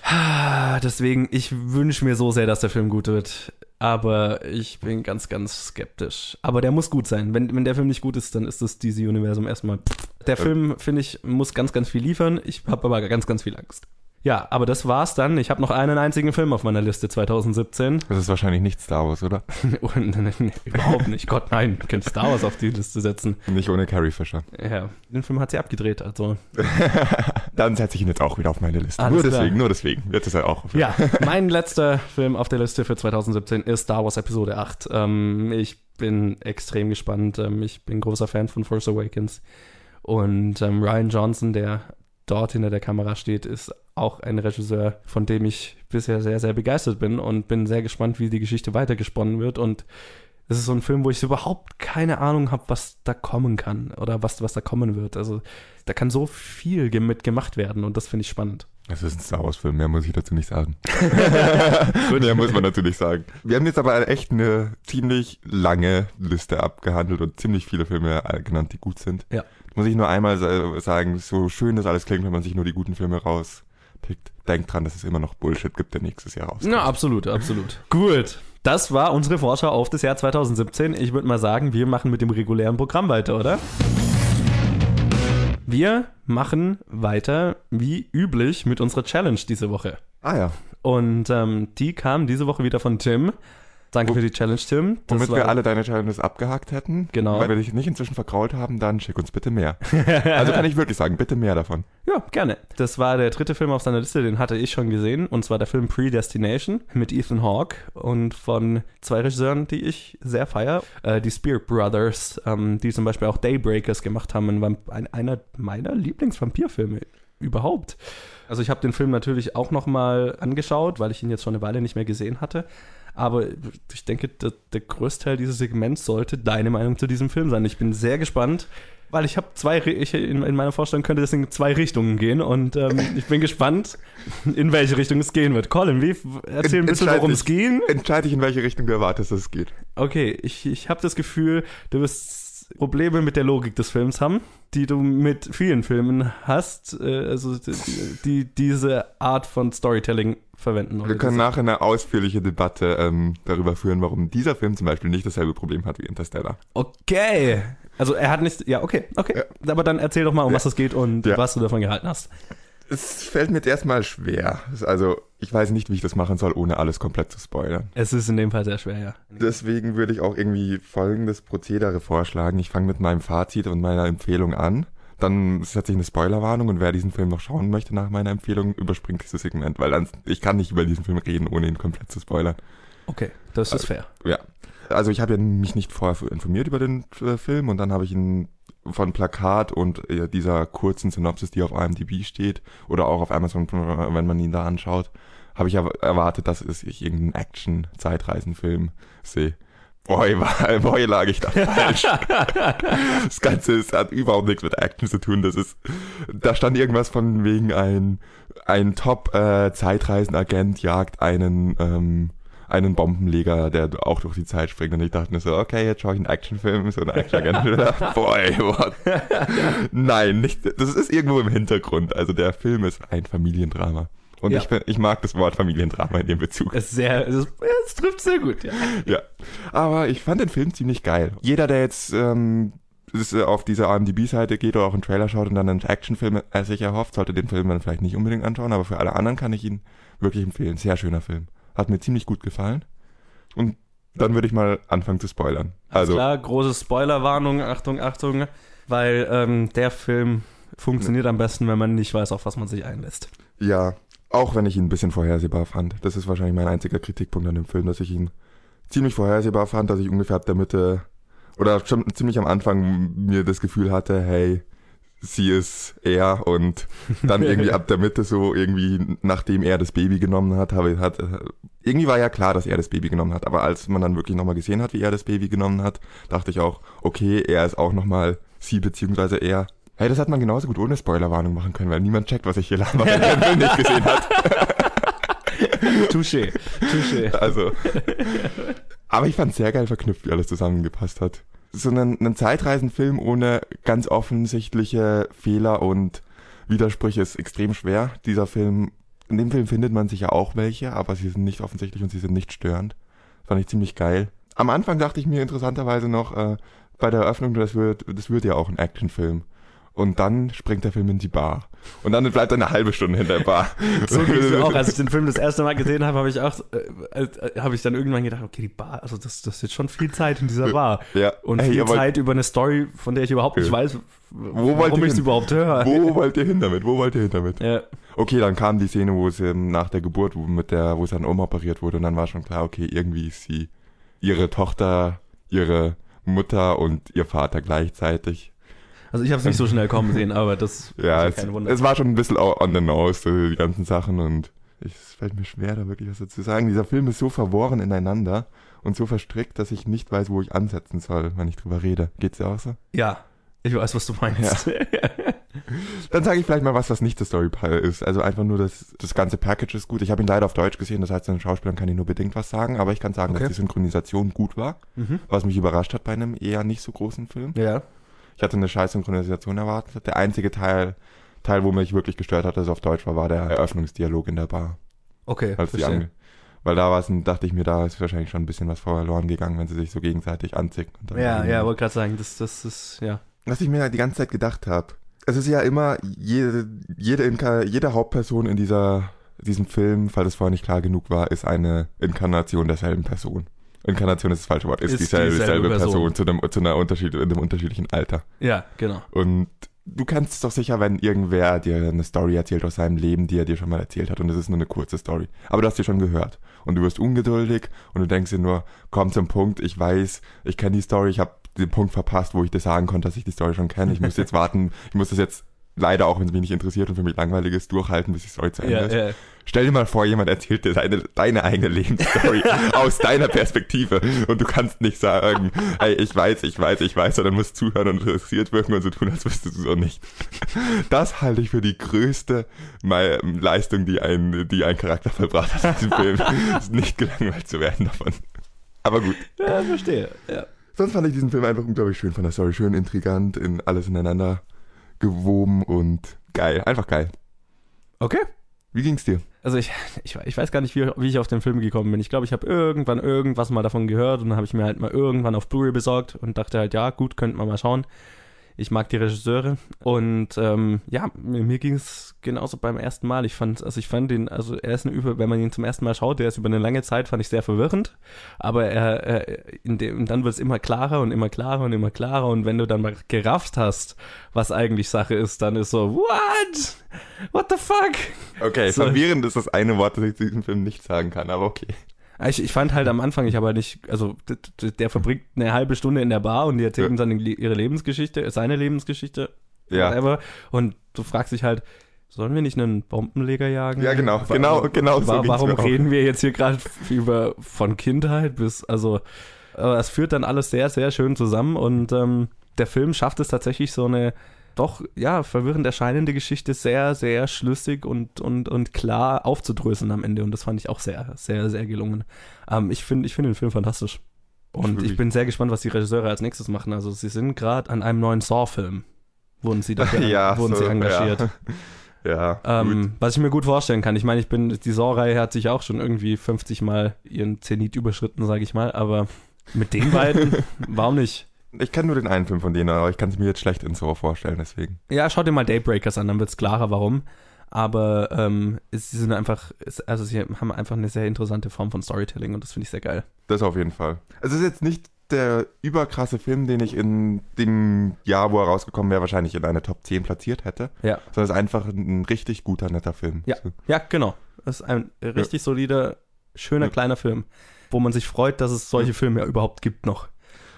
Ah, Deswegen, ich wünsche mir so sehr, dass der Film gut wird. Aber ich bin ganz, ganz skeptisch. Aber der muss gut sein. Wenn, wenn der Film nicht gut ist, dann ist das DC-Universum erstmal. Der Film, finde ich, muss ganz, ganz viel liefern. Ich habe aber ganz, ganz viel Angst. Ja, aber das war's dann. Ich habe noch einen einzigen Film auf meiner Liste 2017. Das ist wahrscheinlich nicht Star Wars, oder? Und, (laughs) nee, überhaupt nicht. Gott, nein. Du könntest Star Wars auf die Liste setzen. Nicht ohne Carrie Fisher. Ja, den Film hat sie abgedreht. Also, (laughs) Dann setze ich ihn jetzt auch wieder auf meine Liste. Alles nur klar. deswegen, nur deswegen. Jetzt ist er auch auf Ja, (laughs) mein letzter Film auf der Liste für 2017 ist Star Wars Episode 8. Ähm, ich bin extrem gespannt. Ähm, ich bin großer Fan von Force Awakens. Und ähm, Ryan Johnson, der dort hinter der Kamera steht, ist auch ein Regisseur, von dem ich bisher sehr, sehr begeistert bin und bin sehr gespannt, wie die Geschichte weitergesponnen wird. Und es ist so ein Film, wo ich überhaupt keine Ahnung habe, was da kommen kann oder was, was da kommen wird. Also da kann so viel mit gemacht werden und das finde ich spannend. Es ist ein Star Wars-Film, mehr muss ich dazu nicht sagen. (laughs) mehr muss man natürlich sagen. Wir haben jetzt aber echt eine ziemlich lange Liste abgehandelt und ziemlich viele Filme äh, genannt, die gut sind. Ja. Muss ich nur einmal sa- sagen, so schön das alles klingt, wenn man sich nur die guten Filme rauspickt. Denkt dran, dass es immer noch Bullshit gibt, der nächstes Jahr rauskommt. Ja, absolut, absolut. Gut. Das war unsere Vorschau auf das Jahr 2017. Ich würde mal sagen, wir machen mit dem regulären Programm weiter, oder? Wir machen weiter wie üblich mit unserer Challenge diese Woche. Ah ja, Und ähm, die kam diese Woche wieder von Tim. Danke für die Challenge, Tim. Das womit wir alle deine Challenges abgehakt hätten. Genau. Weil wir dich nicht inzwischen verkrault haben, dann schick uns bitte mehr. (laughs) also kann ich wirklich sagen, bitte mehr davon. Ja, gerne. Das war der dritte Film auf seiner Liste, den hatte ich schon gesehen. Und zwar der Film Predestination mit Ethan Hawke und von zwei Regisseuren, die ich sehr feier. Äh, die Spear Brothers, ähm, die zum Beispiel auch Daybreakers gemacht haben. Ein, einer meiner Lieblingsvampirfilme überhaupt. Also ich habe den Film natürlich auch nochmal angeschaut, weil ich ihn jetzt schon eine Weile nicht mehr gesehen hatte. Aber ich denke, der, der Großteil dieses Segments sollte deine Meinung zu diesem Film sein. Ich bin sehr gespannt, weil ich habe zwei, ich, in, in meiner Vorstellung könnte das in zwei Richtungen gehen und ähm, ich bin gespannt, in welche Richtung es gehen wird. Colin, wie, erzähl ein bisschen, worum es ging. Entscheide dich, in welche Richtung du erwartest, dass es geht. Okay, ich, ich habe das Gefühl, du wirst Probleme mit der Logik des Films haben, die du mit vielen Filmen hast, äh, also die, die diese Art von Storytelling verwenden. Wir können nachher eine ausführliche Debatte ähm, darüber führen, warum dieser Film zum Beispiel nicht dasselbe Problem hat wie Interstellar. Okay, Also er hat nicht, ja, okay, okay. Aber dann erzähl doch mal, um Ja. was es geht und Ja. was du davon gehalten hast. Es fällt mir jetzt erstmal schwer. Also, ich weiß nicht, wie ich das machen soll, ohne alles komplett zu spoilern. Es ist in dem Fall sehr schwer, ja. Deswegen würde ich auch irgendwie folgendes Prozedere vorschlagen. Ich fange mit meinem Fazit und meiner Empfehlung an. Dann setze ich eine Spoilerwarnung und wer diesen Film noch schauen möchte nach meiner Empfehlung, überspringt dieses Segment, weil dann, ich kann nicht über diesen Film reden, ohne ihn komplett zu spoilern. Okay, das ist fair. Ja. Also ich habe ja mich nicht vorher informiert über den äh, Film und dann habe ich ihn von Plakat und äh, dieser kurzen Synopsis, die auf IMDb steht oder auch auf Amazon, wenn man ihn da anschaut, habe ich erwartet, dass es ich irgendeinen Action-Zeitreisenfilm sehe. (laughs) Boy, lag ich da (laughs) falsch. das Ganze ist, hat überhaupt nichts mit Action zu tun. Das ist, da stand irgendwas von wegen ein, ein Top-Zeitreisenagent jagt einen, ähm, einen Bombenleger, der auch durch die Zeit springt. Und ich dachte mir so, okay, jetzt schaue ich einen Actionfilm, so einen Actionagent. (laughs) Boy, what? Nein, nicht, das ist irgendwo im Hintergrund. Also der Film ist ein Familiendrama. Und Ja. ich, bin- ich mag das Wort Familiendrama in dem Bezug. Es ist sehr, es, ist, es trifft sehr gut, ja. Ja, aber ich fand den Film ziemlich geil. Jeder, der jetzt ähm, äh, auf diese IMDb-Seite geht oder auch einen Trailer schaut und dann einen Actionfilm äh, sich erhofft, sollte den Film dann vielleicht nicht unbedingt anschauen, aber für alle anderen kann ich ihn wirklich empfehlen. Sehr schöner Film. Hat mir ziemlich gut gefallen. Und dann würde ich mal anfangen zu spoilern. Also Also, klar, große Spoilerwarnung, Achtung, Achtung, weil ähm, der Film funktioniert am besten, wenn man nicht weiß, auf was man sich einlässt. ja, auch wenn ich ihn ein bisschen vorhersehbar fand. Das ist wahrscheinlich mein einziger Kritikpunkt an dem Film, dass ich ihn ziemlich vorhersehbar fand, dass ich ungefähr ab der Mitte oder schon ziemlich am Anfang mir das Gefühl hatte, hey, sie ist er und dann (laughs) irgendwie ab der Mitte so irgendwie, nachdem er das Baby genommen hat, habe hat irgendwie war ja klar, dass er das Baby genommen hat, aber als man dann wirklich nochmal gesehen hat, wie er das Baby genommen hat, dachte ich auch, okay, er ist auch nochmal sie beziehungsweise er. Hey, das hat man genauso gut ohne Spoilerwarnung machen können, weil niemand checkt, was ich hier laber, wenn den Film nicht gesehen hat. (laughs) Touché, touché. Also. Aber ich fand sehr geil verknüpft, wie alles zusammengepasst hat. So einen, einen Zeitreisenfilm ohne ganz offensichtliche Fehler und Widersprüche ist extrem schwer. Dieser Film, in dem Film findet man sicher auch welche, aber sie sind nicht offensichtlich und sie sind nicht störend. Fand ich ziemlich geil. Am Anfang dachte ich mir interessanterweise noch, äh, bei der Eröffnung, das wird, das wird ja auch ein Actionfilm. Und dann springt der Film in die Bar. Und dann bleibt er eine halbe Stunde hinter der Bar. So ging es mir auch. Als ich den Film das erste Mal gesehen habe, habe ich auch, äh, äh, habe ich dann irgendwann gedacht, okay, die Bar, also das, das ist jetzt schon viel Zeit in dieser Bar. Ja. Und Hey, viel Zeit über eine Story, von der ich überhaupt nicht Ja. weiß, wollt warum ich es überhaupt höre. Wo wollt ihr hin damit? Wo wollt ihr hin damit? Ja. Okay, dann kam die Szene, wo sie ähm, nach der Geburt, wo mit der, wo sie dann umoperiert wurde und dann war schon klar, okay, irgendwie ist sie ihre Tochter, ihre Mutter und ihr Vater gleichzeitig. Also ich habe es nicht so schnell kommen sehen, aber das (laughs) Ja, ist es, ja kein Wunder. es war schon ein bisschen on the nose, die ganzen Sachen und ich, es fällt mir schwer, da wirklich was dazu zu sagen. Dieser Film ist so verworren ineinander und so verstrickt, dass ich nicht weiß, wo ich ansetzen soll, wenn ich drüber rede. Geht's dir auch so? ja, ich weiß, was du meinst. (laughs) Dann sage ich vielleicht mal was, was nicht das Storypile ist. Also einfach nur das, das ganze Package ist gut. Ich habe ihn leider auf Deutsch gesehen, das heißt, zu den Schauspielern kann ich nur bedingt was sagen, aber ich kann sagen, Okay. dass die Synchronisation gut war, mhm. was mich überrascht hat bei einem eher nicht so großen Film. Ja. Ich hatte eine scheiß Synchronisation erwartet. Der einzige Teil, Teil, wo mich wirklich gestört hat, dass es auf Deutsch war, war der Eröffnungsdialog in der Bar. Okay, Als verstehe. weil da war es, dachte ich mir, da ist wahrscheinlich schon ein bisschen was verloren gegangen, wenn sie sich so gegenseitig anzicken. und dann Ja, ja, wollte gerade sagen, das, das ist, ja. was ich mir die ganze Zeit gedacht habe. Es ist ja immer jede, jede, jede Hauptperson in dieser, diesem Film, falls es vorher nicht klar genug war, ist eine Inkarnation derselben Person. Inkarnation ist das falsche Wort, ist, Ist dieselbe, dieselbe Person. Person, zu, einem, zu einer Unterschied, in einem unterschiedlichen Alter. Ja, genau. Und du kannst es doch sicher, wenn irgendwer dir eine Story erzählt aus seinem Leben, die er dir schon mal erzählt hat und es ist nur eine kurze Story. Aber du hast die schon gehört und du wirst ungeduldig und du denkst dir nur, komm zum Punkt, ich weiß, ich kenne die Story, ich habe den Punkt verpasst, wo ich dir sagen konnte, dass ich die Story schon kenne. Ich muss jetzt warten, ich muss das jetzt leider auch, wenn es mich nicht interessiert und für mich langweilig ist, durchhalten, bis die Story zu Ende Ja, ist. ja. Stell dir mal vor, jemand erzählt dir deine, deine eigene Lebensstory (laughs) aus deiner Perspektive und du kannst nicht sagen, ey, ich weiß, ich weiß, ich weiß, sondern musst zuhören und interessiert wirken und so tun, als wüsstest du es auch nicht. Das halte ich für die größte Mei- Leistung, die ein, die ein Charakter verbracht hat in diesem (laughs) Film. Ist nicht gelangweilt zu werden davon. Aber gut. Ja, verstehe. Ja. Sonst fand ich diesen Film einfach unglaublich schön von der Story. Schön intrigant, in alles ineinander gewoben und geil. Einfach geil. Okay. Wie ging's dir? Also ich, ich, ich weiß gar nicht, wie, wie ich auf den Film gekommen bin. Ich glaube, ich habe irgendwann irgendwas mal davon gehört und dann habe ich mir halt mal irgendwann auf Blu-ray besorgt und dachte halt, ja, gut, könnte man mal schauen. Ich mag die Regisseure und ähm, ja, mir, ging es genauso beim ersten Mal. Ich fand, also ich fand den, also er ist ein über, wenn man ihn zum ersten Mal schaut, der ist über eine lange Zeit, fand ich sehr verwirrend. Aber er, er in dem, dann wird es immer klarer und immer klarer und immer klarer. Und wenn du dann mal gerafft hast, was eigentlich Sache ist, dann ist so, what? What the fuck? Okay, So. verwirrend ist das eine Wort, das ich zu diesem Film nicht sagen kann, aber okay. Ich, ich fand halt am Anfang, ich habe halt nicht, also der verbringt eine halbe Stunde in der Bar und die erzählen Ja. dann ihre Lebensgeschichte, seine Lebensgeschichte, Ja. whatever. Und du fragst dich halt, sollen wir nicht einen Bombenleger jagen? Ja, genau, Wa- genau, genau so wa ging's Warum reden wir jetzt hier gerade über von Kindheit bis, also, es führt dann alles sehr, sehr schön zusammen und ähm, der Film schafft es tatsächlich so eine doch, ja, verwirrend erscheinende Geschichte sehr, sehr schlüssig und, und, und klar aufzudröseln am Ende. Und das fand ich auch sehr, sehr, sehr gelungen. Ähm, ich finde ich finde den Film fantastisch. Und ich bin sehr gespannt, was die Regisseure als nächstes machen. Also sie sind gerade an einem neuen Saw-Film. Wurden sie dafür (laughs) ja, wurden so, sie engagiert. Ja, (laughs) ja. Ähm, was ich mir gut vorstellen kann. Ich meine, ich bin, die Saw-Reihe hat sich auch schon irgendwie 50 Mal ihren Zenit überschritten, sage ich mal. Aber mit den beiden, (laughs) warum nicht? Ich kenne nur den einen Film von denen, aber ich kann es mir jetzt schlecht in so vorstellen, deswegen. Ja, schau dir mal Daybreakers an, dann wird's klarer, warum. Aber ähm, es- sie sind einfach, es, also sie haben einfach eine sehr interessante Form von Storytelling und das finde ich sehr geil. Das auf jeden Fall. Es ist jetzt nicht der überkrasse Film, den ich in dem Jahr, wo er rausgekommen wäre, wahrscheinlich in eine Top 10 platziert hätte. Ja. Sondern es ist einfach ein richtig guter, netter Film. Ja. So. Ja, genau. Das ist ein richtig solider, schöner Ja. kleiner Film, wo man sich freut, dass es solche Filme überhaupt gibt noch.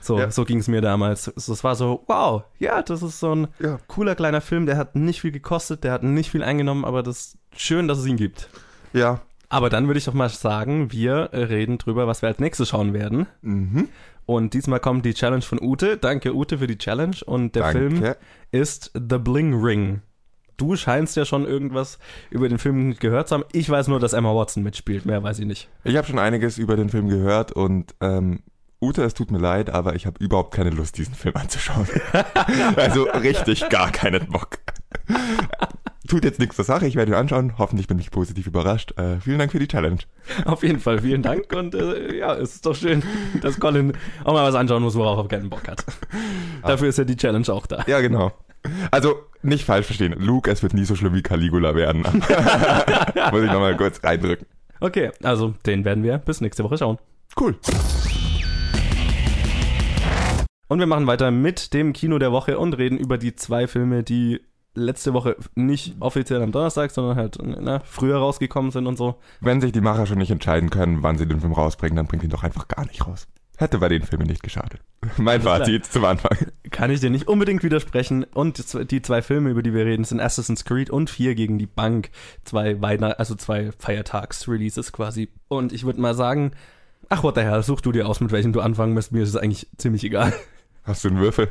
So, Ja. so ging es mir damals. Es war so, wow, ja, das ist so ein Ja. cooler kleiner Film, der hat nicht viel gekostet, der hat nicht viel eingenommen, aber das ist schön, dass es ihn gibt. Ja. Aber dann würde ich doch mal sagen, wir reden drüber, was wir als nächstes schauen werden. Mhm. Und diesmal kommt die Challenge von Ute. Danke, Ute, für die Challenge. Und der Danke. Film ist The Bling Ring. Du scheinst ja schon irgendwas über den Film gehört zu haben. Ich weiß nur, dass Emma Watson mitspielt. Mehr weiß ich nicht. Ich habe schon einiges über den Film gehört und ähm, Ute, es tut mir leid, aber ich habe überhaupt keine Lust, diesen Film anzuschauen. (laughs) also richtig gar keinen Bock. Tut jetzt nichts zur Sache, ich werde ihn anschauen. Hoffentlich bin ich positiv überrascht. Äh, vielen Dank für die Challenge. Auf jeden Fall, vielen Dank. Und äh, ja, es ist doch schön, dass Colin auch mal was anschauen muss, worauf er keinen Bock hat. Dafür ist ja die Challenge auch da. Ja, genau. Also, nicht falsch verstehen. Luke, es wird nie so schlimm wie Caligula werden. (laughs) Muss ich nochmal kurz reindrücken. Okay, also den werden wir bis nächste Woche schauen. Cool. Und wir machen weiter mit dem Kino der Woche und reden über die zwei Filme, die letzte Woche nicht offiziell am Donnerstag, sondern halt na, früher rausgekommen sind und so. Wenn sich die Macher schon nicht entscheiden können, wann sie den Film rausbringen, dann bringt ihn doch einfach gar nicht raus. Hätte bei den Filmen nicht geschadet. (laughs) Mein. Fazit zum Anfang. Kann ich dir nicht unbedingt widersprechen. Und die zwei- Filme, über die wir reden, sind Assassin's Creed und Vier gegen die Bank. Zwei Weihnacht also zwei Feiertags-Releases quasi. Und ich würde mal sagen, ach, what the hell, such du dir aus, mit welchem du anfangen musst. Mir ist es eigentlich ziemlich egal. Hast du einen Würfel?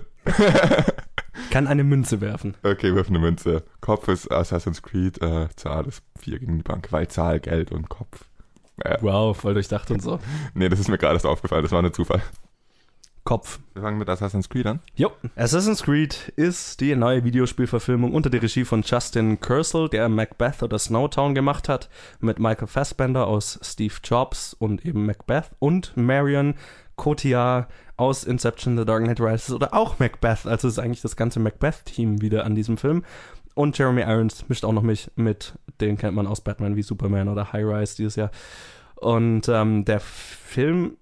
Kann eine Münze werfen. Okay, wirf eine Münze. Kopf ist Assassin's Creed, äh, Zahl ist 4 gegen die Bank, weil Zahl, Geld und Kopf. Äh, Wow, voll durchdacht und so. nee, das ist mir gerade erst aufgefallen, das war nur Zufall. Kopf. Wir fangen mit Assassin's Creed an. Jo. Assassin's Creed ist die neue Videospielverfilmung unter der Regie von Justin Kersel, der Macbeth oder Snowtown gemacht hat, mit Michael Fassbender aus Steve Jobs und eben Macbeth und Marion Cotillard aus Inception, The Dark Knight Rises oder auch Macbeth. Also ist eigentlich das ganze Macbeth-Team wieder an diesem Film. Und Jeremy Irons mischt auch noch mich mit, den kennt man aus Batman wie Superman oder High Rise dieses Jahr. Und ähm, der Film,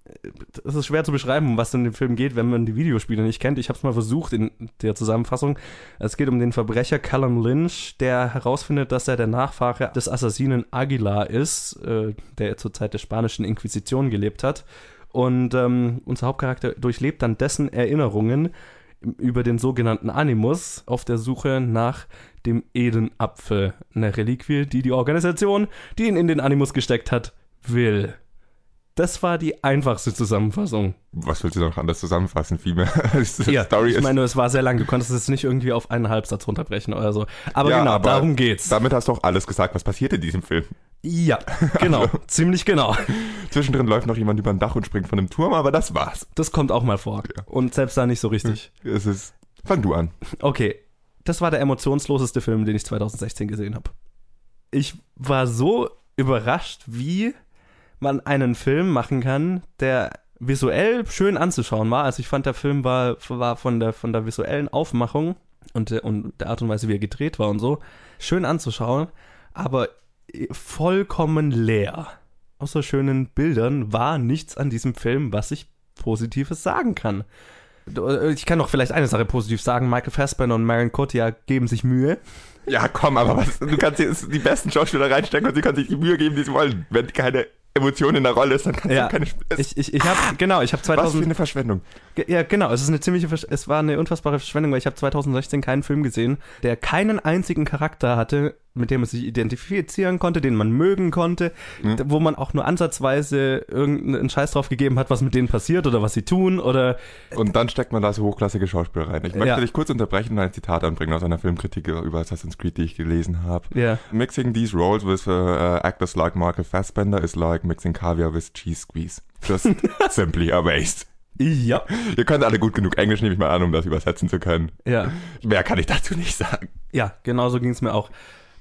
es ist schwer zu beschreiben, um was in dem Film geht, wenn man die Videospiele nicht kennt. Ich habe es mal versucht in der Zusammenfassung. Es geht um den Verbrecher Callum Lynch, der herausfindet, dass er der Nachfahre des Assassinen Aguilar ist, äh, der zur Zeit der spanischen Inquisition gelebt hat. Und ähm, unser Hauptcharakter durchlebt dann dessen Erinnerungen über den sogenannten Animus auf der Suche nach dem Edenapfel, eine Reliquie, die die Organisation, die ihn in den Animus gesteckt hat, will. Das war die einfachste Zusammenfassung. Was willst du noch anders zusammenfassen? Viel mehr (laughs) als Ja, Story ich meine, es war sehr lang. Du konntest es nicht irgendwie auf einen Halbsatz runterbrechen oder so. Aber Ja, genau, aber darum geht's. Damit hast du auch alles gesagt, was passiert in diesem Film. ja, genau. (laughs) ziemlich genau. Zwischendrin läuft noch jemand über ein Dach und springt von einem Turm, aber das war's. Das kommt auch mal vor. Ja. Und selbst da nicht so richtig. Es ist. Fang du an. Okay, das war der emotionsloseste Film, den ich 2016 gesehen habe. Ich war so überrascht, wie man einen Film machen kann, der visuell schön anzuschauen war. Also ich fand, der Film war, war von, der, von der visuellen Aufmachung und der, und der Art und Weise, wie er gedreht war und so, schön anzuschauen, aber vollkommen leer. Außer schönen Bildern war nichts an diesem Film, was ich Positives sagen kann. Ich kann doch vielleicht eine Sache positiv sagen. Michael Fassbender und Marion Cotillard geben sich Mühe. Ja, komm, aber was, du kannst jetzt die besten Schauspieler reinstecken und sie können sich die Mühe geben, die sie wollen. Wenn keine Emotion in der Rolle ist, dann kannst Ja. du keine. Ich, ich, ich habe genau, ich habe was für 2000 eine Verschwendung. Ja, genau. Es ist eine ziemliche, Versch es war eine unfassbare Verschwendung, weil ich habe 2016 keinen Film gesehen, der keinen einzigen Charakter hatte, mit dem man sich identifizieren konnte, den man mögen konnte, Mhm. wo man auch nur ansatzweise irgendeinen Scheiß drauf gegeben hat, was mit denen passiert oder was sie tun oder Und dann steckt man da so hochklassige Schauspieler rein. Ich möchte Ja. dich kurz unterbrechen und ein Zitat anbringen aus einer Filmkritik über Assassin's Creed, die ich gelesen habe. ja. Mixing these roles with uh, actors like Michael Fassbender is like mixing caviar with cheese squeeze. Just (laughs) simply amazed. Ja. Ihr könnt alle gut genug Englisch, nehme ich mal an, um das übersetzen zu können. Ja. Mehr kann ich dazu nicht sagen. Ja, genau so ging es mir auch.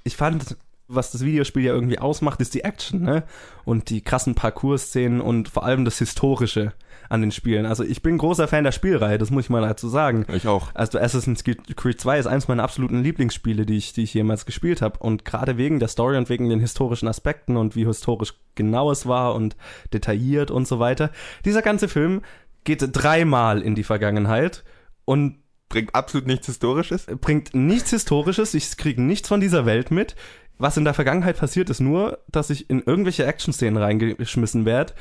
Ich fand, was das Videospiel ja irgendwie ausmacht, ist die Action, ne? Und die krassen Parcours-Szenen und vor allem das Historische an den Spielen. Also ich bin großer Fan der Spielreihe, das muss ich mal dazu sagen. Ich auch. Also Assassin's Creed 2 ist eins meiner absoluten Lieblingsspiele, die ich, die ich jemals gespielt habe. Und gerade wegen der Story und wegen den historischen Aspekten und wie historisch genau es war und detailliert und so weiter. Dieser ganze Film geht dreimal in die Vergangenheit und Bringt absolut nichts Historisches. bringt nichts Historisches, ich kriege nichts von dieser Welt mit. Was in der Vergangenheit passiert, ist nur, dass ich in irgendwelche Action-Szenen reingeschmissen werde,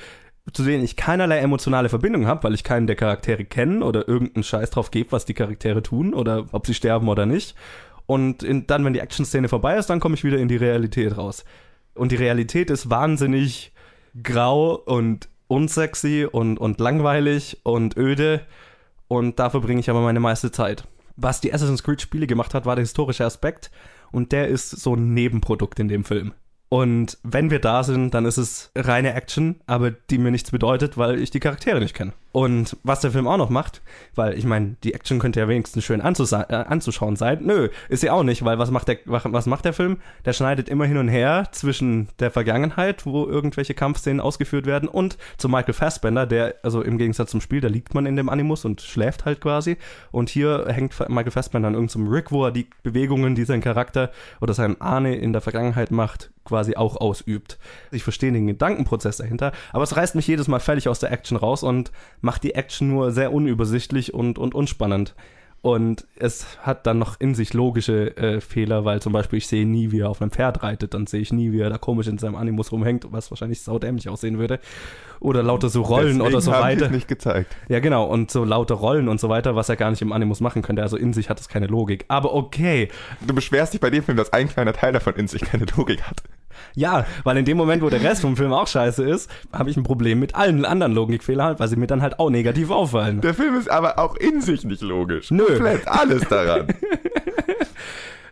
zu denen ich keinerlei emotionale Verbindung habe, weil ich keinen der Charaktere kenne oder irgendeinen Scheiß drauf gebe, was die Charaktere tun oder ob sie sterben oder nicht. Und in, dann, wenn die Action-Szene vorbei ist, dann komme ich wieder in die Realität raus. Und die Realität ist wahnsinnig grau und unsexy und, und langweilig und öde. Und da verbringe ich aber meine meiste Zeit. Was die Assassin's Creed Spiele gemacht hat, war der historische Aspekt. Und der ist so ein Nebenprodukt in dem Film. Und wenn wir da sind, dann ist es reine Action, aber die mir nichts bedeutet, weil ich die Charaktere nicht kenne. Und was der Film auch noch macht, weil ich meine, die Action könnte ja wenigstens schön äh, anzuschauen sein. Nö, ist sie auch nicht, weil was macht, der, was macht der Film? Der schneidet immer hin und her zwischen der Vergangenheit, wo irgendwelche Kampfszenen ausgeführt werden, und zu Michael Fassbender, der, also im Gegensatz zum Spiel, da liegt man in dem Animus und schläft halt quasi. Und hier hängt Michael Fassbender an irgendeinem Rig, wo er die Bewegungen, die sein Charakter oder sein Ahne in der Vergangenheit macht, quasi auch ausübt. Ich verstehe den Gedankenprozess dahinter, aber es reißt mich jedes Mal völlig aus der Action raus und macht die Action nur sehr unübersichtlich und, und unspannend. Und es hat dann noch in sich logische äh, Fehler, weil zum Beispiel ich sehe nie, wie er auf einem Pferd reitet, dann sehe ich nie, wie er da komisch in seinem Animus rumhängt, was wahrscheinlich saudämlich aussehen würde. Oder lauter so Rollen Deswegen oder so weiter. nicht gezeigt. Ja, genau, und so laute Rollen und so weiter, was er gar nicht im Animus machen könnte. Also in sich hat es keine Logik. Aber okay. Du beschwerst dich bei dem Film, dass ein kleiner Teil davon in sich keine Logik hat. Ja, weil in dem Moment, wo der Rest vom Film auch scheiße ist, habe ich ein Problem mit allen anderen Logikfehlern, weil sie mir dann halt auch negativ auffallen. Der Film ist aber auch in sich nicht logisch. Nö. Komplett alles daran. (laughs)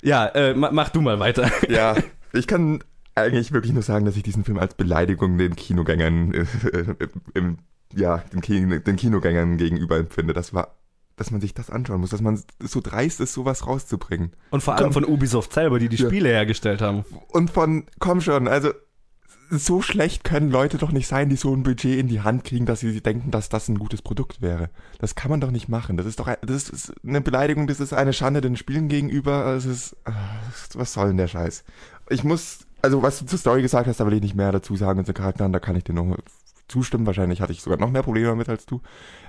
Ja, äh, ma- mach du mal weiter. ja, ich kann eigentlich wirklich nur sagen, dass ich diesen Film als Beleidigung den Kinogängern, äh, äh, im, ja, den, Kino, den Kinogängern gegenüber empfinde. Das war, dass man sich das anschauen muss, dass man so dreist ist, sowas rauszubringen. Und vor allem von Ubisoft selber, die die Ja. Spiele hergestellt haben. Und von, komm schon, also so schlecht können Leute doch nicht sein, die so ein Budget in die Hand kriegen, dass sie denken, dass das ein gutes Produkt wäre. Das kann man doch nicht machen. Das ist doch das ist eine Beleidigung, das ist eine Schande den Spielen gegenüber. Es ist, ah, was soll denn der Scheiß? Ich muss, also was du zur Story gesagt hast, da will ich nicht mehr dazu sagen und zu Charakteren, da kann ich dir noch zustimmen. Wahrscheinlich hatte ich sogar noch mehr Probleme damit als du.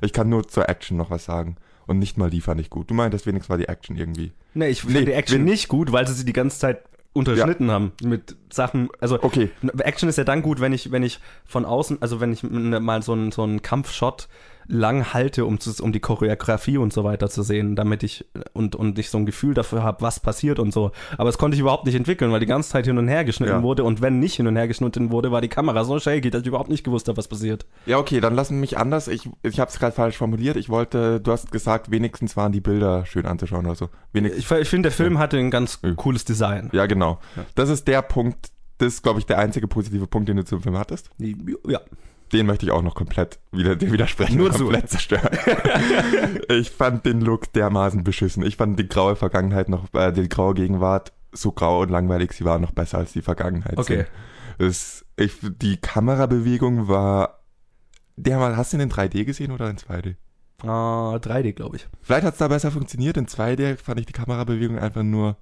Ich kann nur zur Action noch was sagen. Und nicht mal die fand ich gut. Du meintest wenigstens war die Action irgendwie. Nee, ich Nee, finde die Action nicht gut, weil sie sie die ganze Zeit unterschnitten haben mit Sachen, also Okay. Action ist ja dann gut, wenn ich, wenn ich von außen, also wenn ich mal so einen, so einen Kampfshot lang halte, um, zu, um die Choreografie und so weiter zu sehen, damit ich und, und ich so ein Gefühl dafür habe, was passiert und so. Aber das konnte ich überhaupt nicht entwickeln, weil die ganze Zeit hin und her geschnitten Ja. wurde und wenn nicht hin und her geschnitten wurde, war die Kamera so shaky, dass ich überhaupt nicht gewusst habe, was passiert. Ja, okay, dann lassen mich anders. Ich, ich habe es gerade falsch formuliert. Ich wollte, du hast gesagt, wenigstens waren die Bilder schön anzuschauen oder so. Wenigstens, Ich, ich finde, der Film hatte ein ganz Ja. cooles Design. ja, genau. Das ist der Punkt, das ist, glaube ich, der einzige positive Punkt, den du zum Film hattest. Ja. Den möchte ich auch noch komplett wieder, dir widersprechen. Nur komplett zerstören. (laughs) ich fand den Look dermaßen beschissen. Ich fand die graue Vergangenheit noch, äh, die graue Gegenwart so grau und langweilig sie war, noch besser als die Vergangenheit. Okay. Es, ich, die Kamerabewegung war. Der mal, hast du den in 3D gesehen oder in 2D? Uh, 3D, glaube ich. Vielleicht hat es da besser funktioniert. In 2D fand ich die Kamerabewegung einfach nur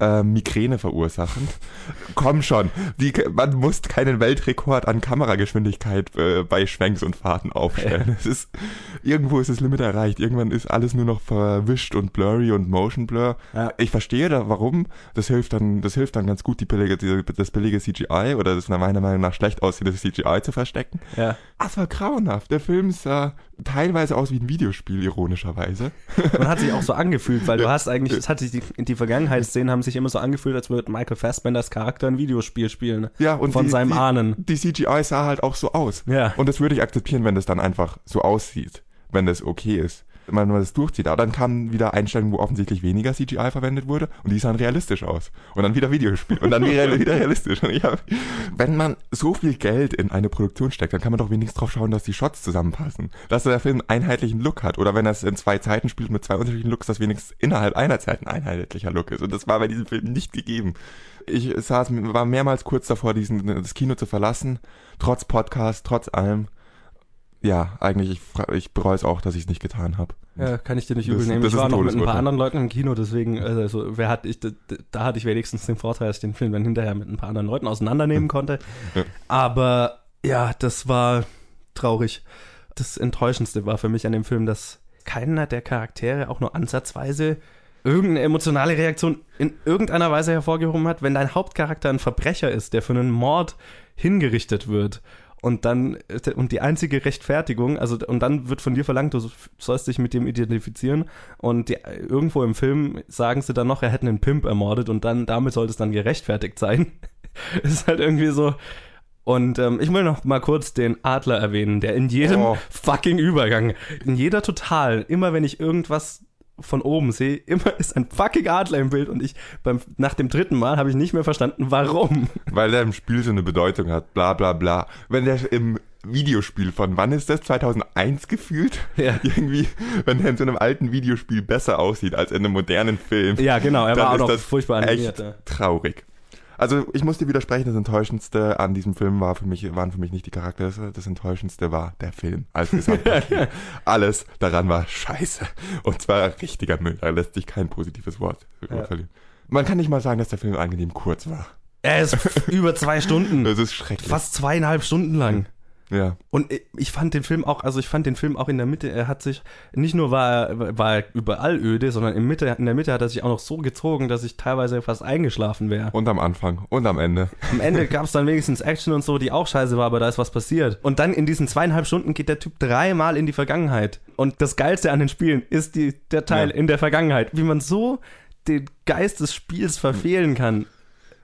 äh, Migräne verursachen. (laughs) Komm schon, die, man muss keinen Weltrekord an Kamerageschwindigkeit äh, bei Schwenks und Fahrten aufstellen. Es ist, irgendwo ist das Limit erreicht. Irgendwann ist alles nur noch verwischt und blurry und Motion Blur. Ja. Ich verstehe da, warum. Das hilft dann, das hilft dann ganz gut, die billige, die, das billige CGI oder das meiner Meinung nach schlecht aussehendes CGI zu verstecken. Ja. Das war grauenhaft. Der Film sah teilweise aus wie ein Videospiel, ironischerweise. Man hat sich auch so angefühlt, weil (laughs) du hast eigentlich, es hat sich die, die Vergangenheitsszenen haben sich immer so angefühlt, als würde Michael Fassbenders Charakter ein Videospiel spielen. Ja, und von die, seinem die, Ahnen. Die CGI sah halt auch so aus. Ja. Und das würde ich akzeptieren, wenn das dann einfach so aussieht, wenn das okay ist wenn man das durchzieht. Aber dann kamen wieder Einstellungen, wo offensichtlich weniger CGI verwendet wurde und die sahen realistisch aus. Und dann wieder Videospiel und dann wieder, (laughs) wieder realistisch. Und ich hab, wenn man so viel Geld in eine Produktion steckt, dann kann man doch wenigstens drauf schauen, dass die Shots zusammenpassen. Dass der Film einen einheitlichen Look hat. Oder wenn er es in zwei Zeiten spielt mit zwei unterschiedlichen Looks, dass wenigstens innerhalb einer Zeit ein einheitlicher Look ist. Und das war bei diesem Film nicht gegeben. Ich saß, war mehrmals kurz davor, diesen, das Kino zu verlassen. Trotz Podcast, trotz allem ja, eigentlich, ich, ich bereue es auch, dass ich es nicht getan habe. Ja, kann ich dir nicht übel nehmen. ich war noch mit ein paar anderen Leuten im Kino, deswegen, also, wer hat, ich, da, da, hatte ich wenigstens den Vorteil, dass ich den Film dann hinterher mit ein paar anderen Leuten auseinandernehmen (laughs) konnte. Ja. Aber ja, das war traurig. Das Enttäuschendste war für mich an dem Film, dass keiner der Charaktere auch nur ansatzweise irgendeine emotionale Reaktion in irgendeiner Weise hervorgehoben hat, wenn dein Hauptcharakter ein Verbrecher ist, der für einen Mord hingerichtet wird und dann und die einzige Rechtfertigung, also und dann wird von dir verlangt, du sollst dich mit dem identifizieren und die, irgendwo im Film sagen sie dann noch, er hätte einen Pimp ermordet und dann damit sollte es dann gerechtfertigt sein. (laughs) Ist halt irgendwie so und ähm, ich will noch mal kurz den Adler erwähnen, der in jedem oh. fucking Übergang, in jeder Total, immer wenn ich irgendwas von oben sehe, immer ist ein fucking Adler im Bild und ich beim nach dem dritten Mal habe ich nicht mehr verstanden, warum. Weil der im Spiel so eine Bedeutung hat, bla bla bla. Wenn der im Videospiel von wann ist das? 2001 gefühlt? Ja. (laughs) Irgendwie, wenn der in so einem alten Videospiel besser aussieht als in einem modernen Film. Ja, genau, er war auch noch furchtbar animiert. Echt traurig. Also ich muss dir widersprechen, das Enttäuschendste an diesem Film war für mich, waren für mich nicht die Charaktere, das Enttäuschendste war der Film als Gesamtpaket. (laughs) Alles daran war scheiße. Und zwar richtiger Müll. Da lässt sich kein positives Wort ja. verlieren. Man kann nicht mal sagen, dass der Film angenehm kurz war. Er ist über zwei Stunden. (laughs) Das ist schrecklich. Fast zweieinhalb Stunden lang. Ja. Und ich fand den Film auch, also ich fand den Film auch in der Mitte, er hat sich, nicht nur war er, war er überall öde, sondern in, Mitte, in der Mitte hat er sich auch noch so gezogen, dass ich teilweise fast eingeschlafen wäre. Und am Anfang und am Ende. Am Ende gab es dann wenigstens Action und so, die auch scheiße war, aber da ist was passiert. Und dann in diesen zweieinhalb Stunden geht der Typ dreimal in die Vergangenheit. Und das Geilste an den Spielen ist die, der Teil ja. in der Vergangenheit. Wie man so den Geist des Spiels verfehlen kann.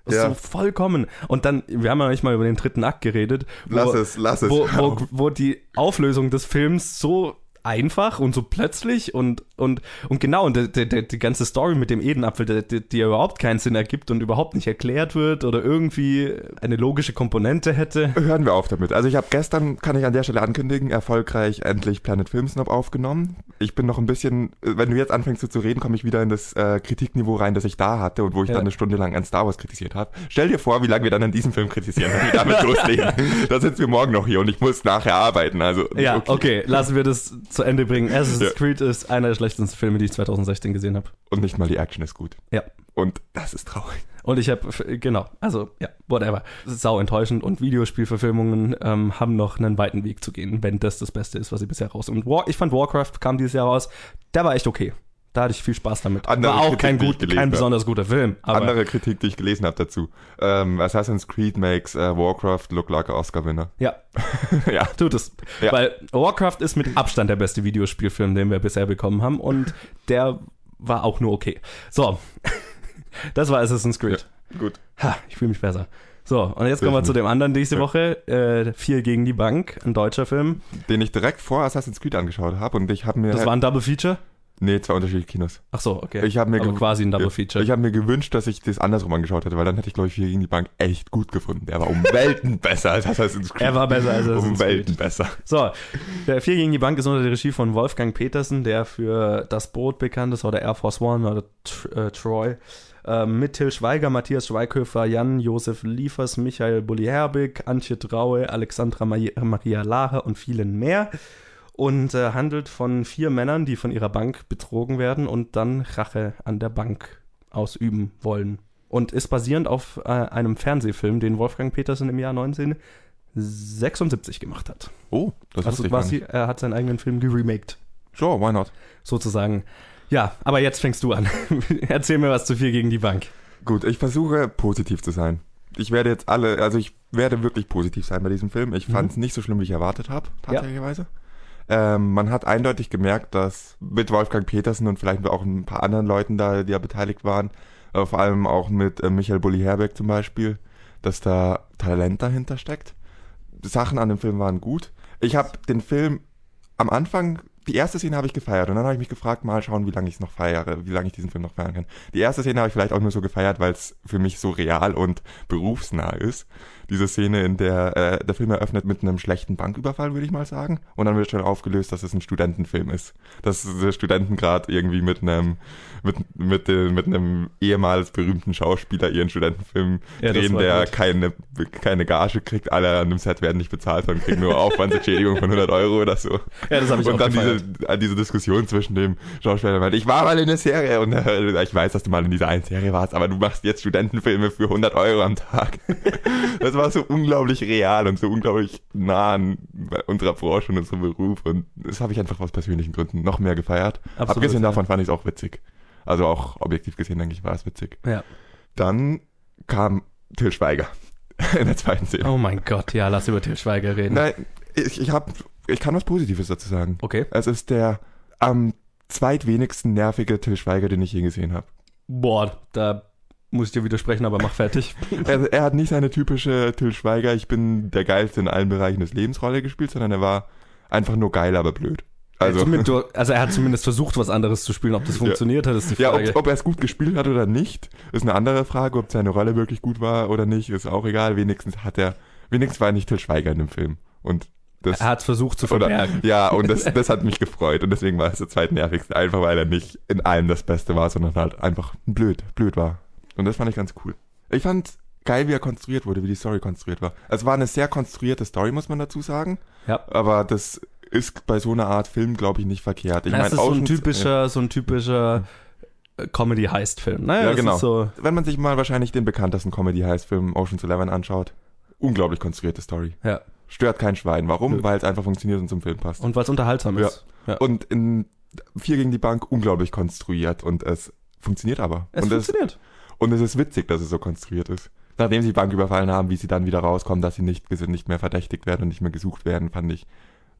Ja. So vollkommen. Und dann, wir haben ja nicht mal über den dritten Akt geredet. Wo, lass es, lass es. Wo, wo, wo die Auflösung des Films so einfach und so plötzlich und, und, und genau, und die, die, die ganze Story mit dem Edenapfel, die, die, überhaupt keinen Sinn ergibt und überhaupt nicht erklärt wird oder irgendwie eine logische Komponente hätte. Hören wir auf damit. Also ich habe gestern, kann ich an der Stelle ankündigen, erfolgreich endlich Planet Film Snob aufgenommen. Ich bin noch ein bisschen, wenn du jetzt anfängst so zu reden, komme ich wieder in das äh, Kritikniveau rein, das ich da hatte und wo ich ja. dann eine Stunde lang an Star Wars kritisiert habe. Stell dir vor, wie lange wir dann an diesem Film kritisieren, wenn wir damit (laughs) loslegen. da sitzen wir morgen noch hier und ich muss nachher arbeiten. Also ja, okay, okay lassen wir das zu Ende bringen. Assassin's ja. Creed ist einer der schlechtesten Filme, die ich 2016 gesehen habe. Und nicht mal die Action ist gut. Ja. Und das ist traurig. Und ich habe, genau, also ja, whatever. Sau enttäuschend und Videospielverfilmungen ähm, haben noch einen weiten Weg zu gehen, wenn das das Beste ist, was sie bisher raus. Und War, ich fand Warcraft kam dieses Jahr raus, der war echt okay. Da hatte ich viel Spaß damit. Andere War auch Kritik, kein, gut, kein besonders guter Film. Andere Kritik, die ich gelesen habe dazu. Ähm, Assassin's Creed makes uh, Warcraft look like an Oscar-Winner. Ja. (laughs) ja. Tut es. Ja. Weil Warcraft ist mit Abstand der beste Videospielfilm, den wir bisher bekommen haben. Und der war auch nur okay. So. (laughs) das war Assassin's Creed. Ja, gut. Ha, ich fühle mich besser. So, und jetzt kommen wir zu dem anderen nächste Woche. Äh, Vier gegen die Bank, ein deutscher Film. Den ich direkt vor Assassin's Creed angeschaut habe und ich habe mir. Das war ein Double Feature? Nee, zwei unterschiedliche Kinos. Ach so, okay. Ich habe mir Aber quasi ein Double Feature. Ich habe mir gewünscht, dass ich das andersrum angeschaut hätte, weil dann hätte ich, glaube ich, hier gegen die Bank echt gut gefunden. Der war um (laughs) Welten besser als Assassin's Creed. Er war besser als Assassin's Um. Welten besser. So, der Vier gegen die Bank ist unter der Regie von Wolfgang Petersen, der für Das Boot bekannt ist, oder Air Force One oder äh, Troy. Ähm, mit Till Schweiger, Matthias Schweighöfer, Jan Josef Liefers, Michael Bulli-Herbig, Antje Traue, Alexandra Ma Maria Lahe und vielen mehr. Und äh, handelt von vier Männern, die von ihrer Bank betrogen werden und dann Rache an der Bank ausüben wollen. Und ist basierend auf äh, einem Fernsehfilm, den Wolfgang Petersen im Jahr 1976 gemacht hat. Oh, das Also wusste ich er hat seinen eigenen Film geremaked, Sure, why not? sozusagen. Ja, aber jetzt fängst du an. (laughs) Erzähl mir was zu viel gegen die Bank. Gut, ich versuche positiv zu sein. Ich werde jetzt alle, also ich werde wirklich positiv sein bei diesem Film. Ich Mhm. fand es nicht so schlimm, wie ich erwartet habe, tatsächlicherweise. Ähm, man hat eindeutig gemerkt, dass mit Wolfgang Petersen und vielleicht auch ein paar anderen Leuten da, die ja beteiligt waren, äh, vor allem auch mit äh, Michael Bulli-Herbeck zum Beispiel, dass da Talent dahinter steckt. Sachen an dem Film waren gut. Ich habe den Film am Anfang, die erste Szene habe ich gefeiert und dann habe ich mich gefragt, mal schauen, wie lange ich es noch feiere, wie lange ich diesen Film noch feiern kann. Die erste Szene habe ich vielleicht auch nur so gefeiert, weil es für mich so real und berufsnah ist. Diese Szene, in der äh, der Film eröffnet mit einem schlechten Banküberfall, würde ich mal sagen. Und dann wird schon aufgelöst, dass es ein Studentenfilm ist. Dass der Studenten gerade irgendwie mit einem mit, mit, mit einem ehemals berühmten Schauspieler ihren Studentenfilm Ja, drehen, der gut. keine, keine Gage kriegt. Alle an dem Set werden nicht bezahlt, sondern kriegen nur Aufwandsentschädigung von 100 Euro oder so. Ja, das habe ich und auch dann gefeiert. diese, diese Diskussion zwischen dem Schauspieler, der meinte, ich war mal in der Serie und äh, ich weiß, dass du mal in dieser einen Serie warst, aber du machst jetzt Studentenfilme für 100 Euro am Tag. (laughs) das war so unglaublich real und so unglaublich nah an unserer Branche und unserem Beruf und das habe ich einfach aus persönlichen Gründen noch mehr gefeiert. Absolut, Abgesehen ja. davon fand ich es auch witzig. Also auch objektiv gesehen, denke ich, war es witzig. Ja. Dann kam Till Schweiger (laughs) in der zweiten Szene. Oh mein Gott, ja, lass über Til Schweiger reden. Nein, ich, ich, hab, ich kann was Positives dazu sagen. Okay. Es ist der am zweitwenigsten nervige Till Schweiger, den ich je gesehen habe. Boah, da muss ich dir widersprechen, aber mach fertig. (laughs) Er, er hat nicht seine typische Till Schweiger, ich bin der Geilste in allen Bereichen des Lebens Rolle gespielt, sondern er war einfach nur geil, aber blöd. Also, also er hat zumindest versucht, was anderes zu spielen. Ob das funktioniert hat, ist die ja, Frage. ob, ob er es gut gespielt hat oder nicht, ist eine andere Frage. Ob seine Rolle wirklich gut war oder nicht, ist auch egal. Wenigstens hat er, wenigstens war er nicht Till Schweiger in dem Film. Und das, er hat versucht zu Oder, verbergen. ja, (laughs) und das, das hat mich gefreut und deswegen war es der zweitnervigste, einfach weil er nicht in allem das Beste war, sondern halt einfach blöd, blöd war. Und das fand ich ganz cool. Ich fand geil, wie er konstruiert wurde, wie die Story konstruiert war. Es war eine sehr konstruierte Story, muss man dazu sagen, Ja. aber das ist bei so einer Art Film, glaube ich, nicht verkehrt. Ich das mein, ist so ein typischer, so ein typischer äh, Comedy-Heist-Film. Naja, Ja, das genau. So, Wenn man sich mal wahrscheinlich den bekanntesten Comedy-Heist-Film Ocean's Eleven anschaut, unglaublich konstruierte Story. ja. Stört kein Schwein. Warum? Nö. Weil es einfach funktioniert und zum Film passt. Und weil es unterhaltsam Ja. ist. Ja. Und in Vier gegen die Bank unglaublich konstruiert und es funktioniert aber. Es und, es, funktioniert. Und es ist witzig, dass es so konstruiert ist. Nachdem sie die Bank überfallen haben, wie sie dann wieder rauskommen, dass sie nicht, nicht mehr verdächtigt werden und nicht mehr gesucht werden, fand ich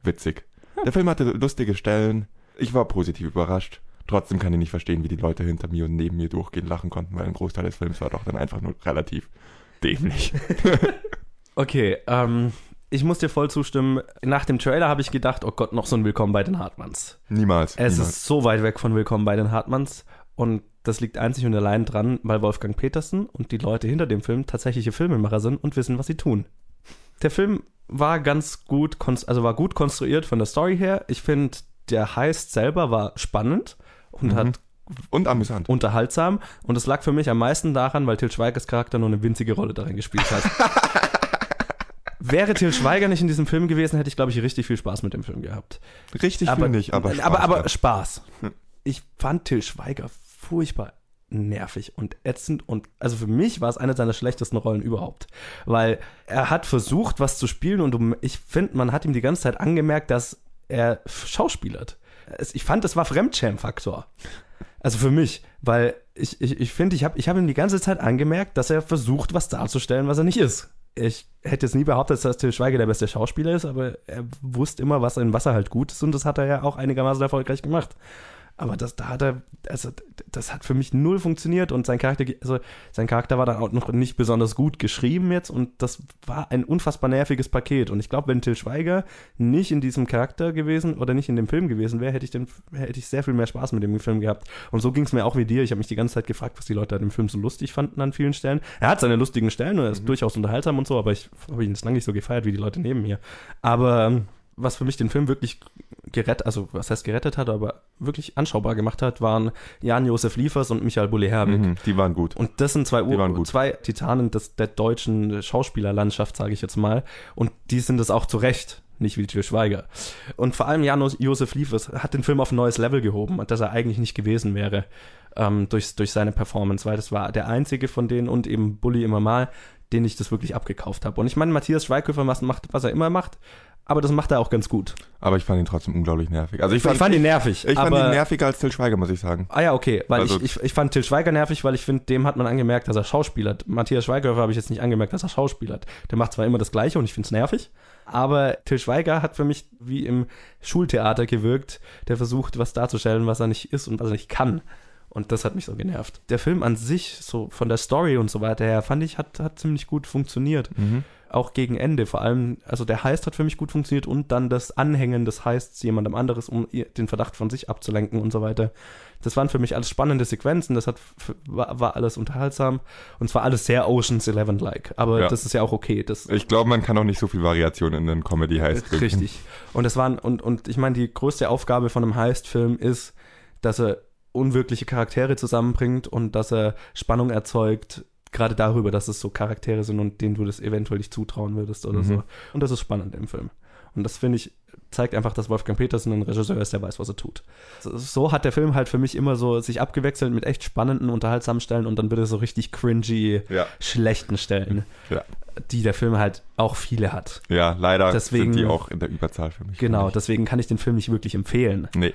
witzig. Der Film hatte lustige Stellen. Ich war positiv überrascht. Trotzdem kann ich nicht verstehen, wie die Leute hinter mir und neben mir durchgehend lachen konnten, weil ein Großteil des Films war doch dann einfach nur relativ dämlich. (laughs) Okay, ähm, ich muss dir voll zustimmen. Nach dem Trailer habe ich gedacht, oh Gott, noch so ein Willkommen bei den Hartmanns. Niemals. Es niemals. ist so weit weg von Willkommen bei den Hartmanns und das liegt einzig und allein dran, weil Wolfgang Petersen und die Leute hinter dem Film tatsächliche Filmemacher sind und wissen, was sie tun. Der Film war ganz gut, also war gut konstruiert von der Story her. Ich finde, der Heist selber war spannend und Mhm. hat und amüsant. unterhaltsam und es lag für mich am meisten daran, weil Til Schweigers Charakter nur eine winzige Rolle darin gespielt hat. (laughs) Wäre Til Schweiger nicht in diesem Film gewesen, hätte ich, glaube ich, richtig viel Spaß mit dem Film gehabt. Richtig aber, viel nicht, aber Spaß aber, aber. Spaß. Hm. Ich fand Til Schweiger furchtbar nervig und ätzend und also für mich war es eine seiner schlechtesten Rollen überhaupt, weil er hat versucht, was zu spielen und ich finde, man hat ihm die ganze Zeit angemerkt, dass er schauspielert. Ich fand, das war Fremdschäm-Faktor. Also für mich, weil ich ich, ich, finde, ich habe ich hab ihm die ganze Zeit angemerkt, dass er versucht, was darzustellen, was er nicht ist. Ich hätte jetzt nie behauptet, dass Til Schweiger der beste Schauspieler ist, aber er wusste immer, was in Wasser halt gut ist und das hat er ja auch einigermaßen erfolgreich gemacht. Aber das, da hat er, also das hat für mich null funktioniert und sein Charakter, also sein Charakter war dann auch noch nicht besonders gut geschrieben jetzt und das war ein unfassbar nerviges Paket. Und ich glaube, wenn Till Schweiger nicht in diesem Charakter gewesen oder nicht in dem Film gewesen wäre, hätte ich den, hätte ich sehr viel mehr Spaß mit dem Film gehabt. Und so ging es mir auch wie dir. Ich habe mich die ganze Zeit gefragt, was die Leute an dem Film so lustig fanden an vielen Stellen. Er hat seine lustigen Stellen und er ist mhm. durchaus unterhaltsam und so, aber ich habe ihn lange nicht so gefeiert wie die Leute neben mir. Aber ähm, was für mich den Film wirklich gerettet, also was heißt gerettet hat, aber wirklich anschaubar gemacht hat, waren Jan-Josef Liefers und Michael Bulli-Herbig. Mhm, die waren gut. Und das sind zwei, Ur zwei Titanen des, der deutschen Schauspielerlandschaft, sage ich jetzt mal. Und die sind es auch zu Recht nicht wie Til Schweiger. Und vor allem Jan-Josef Liefers hat den Film auf ein neues Level gehoben, das er eigentlich nicht gewesen wäre ähm, durch, durch seine Performance, weil das war der einzige von denen und eben Bully immer mal, den ich das wirklich abgekauft habe. Und ich meine, Matthias Schweighöfer macht, was er immer macht, aber das macht er auch ganz gut. Aber ich fand ihn trotzdem unglaublich nervig. Also ich fand, ich fand ihn nervig. Ich, fand ihn nerviger als Till Schweiger, muss ich sagen. Ah ja, okay. Weil also, ich, ich, ich fand Till Schweiger nervig, weil ich finde, dem hat man angemerkt, dass er schauspielert. Matthias Schweighöfer habe ich jetzt nicht angemerkt, dass er schauspielert. Der macht zwar immer das Gleiche und ich finde es nervig, aber Till Schweiger hat für mich wie im Schultheater gewirkt, der versucht, was darzustellen, was er nicht ist und was er nicht kann. Und das hat mich so genervt. Der Film an sich, so von der Story und so weiter her, fand ich, hat, hat ziemlich gut funktioniert. Mhm auch gegen Ende. Vor allem, also der Heist hat für mich gut funktioniert und dann das Anhängen des Heists jemandem anderes, um den Verdacht von sich abzulenken und so weiter. Das waren für mich alles spannende Sequenzen, das hat, war, war alles unterhaltsam und zwar alles sehr Oceans 11-like. Aber ja. das ist ja auch okay. Das, ich glaube, man kann auch nicht so viel Variation in einen Comedy-Heist bringen. Richtig. Und das waren, und, und ich meine, die größte Aufgabe von einem Heist-Film ist, dass er unwirkliche Charaktere zusammenbringt und dass er Spannung erzeugt gerade darüber, dass es so Charaktere sind und denen du das eventuell nicht zutrauen würdest oder mhm. so. Und das ist spannend im Film. Und das finde ich, zeigt einfach, dass Wolfgang Petersen ein Regisseur ist, der weiß, was er tut. So hat der Film halt für mich immer so sich abgewechselt mit echt spannenden, unterhaltsamen Stellen und dann bitte so richtig cringy, ja. schlechten Stellen. Ja. Die der Film halt auch viele hat. Ja, leider deswegen, sind die auch in der Überzahl für mich. Genau, deswegen kann ich den Film nicht wirklich empfehlen. Nee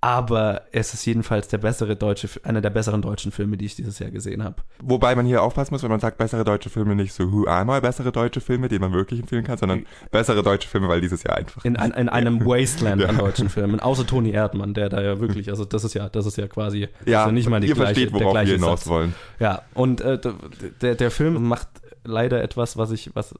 aber es ist jedenfalls der bessere deutsche, einer der besseren deutschen Filme, die ich dieses Jahr gesehen habe. Wobei man hier aufpassen muss, wenn man sagt bessere deutsche Filme, nicht so Who Am I bessere deutsche Filme, die man wirklich empfehlen kann, sondern bessere deutsche Filme, weil dieses Jahr einfach. In, in, in einem (laughs) Wasteland ja. an deutschen Filmen, außer Toni Erdmann, der da ja (laughs) wirklich, also das ist ja, das ist ja quasi, ja, also nicht mal die ihr gleiche, versteht, worauf wir hinaus wollen. Ja, und äh, der, der Film macht leider etwas, was ich, was,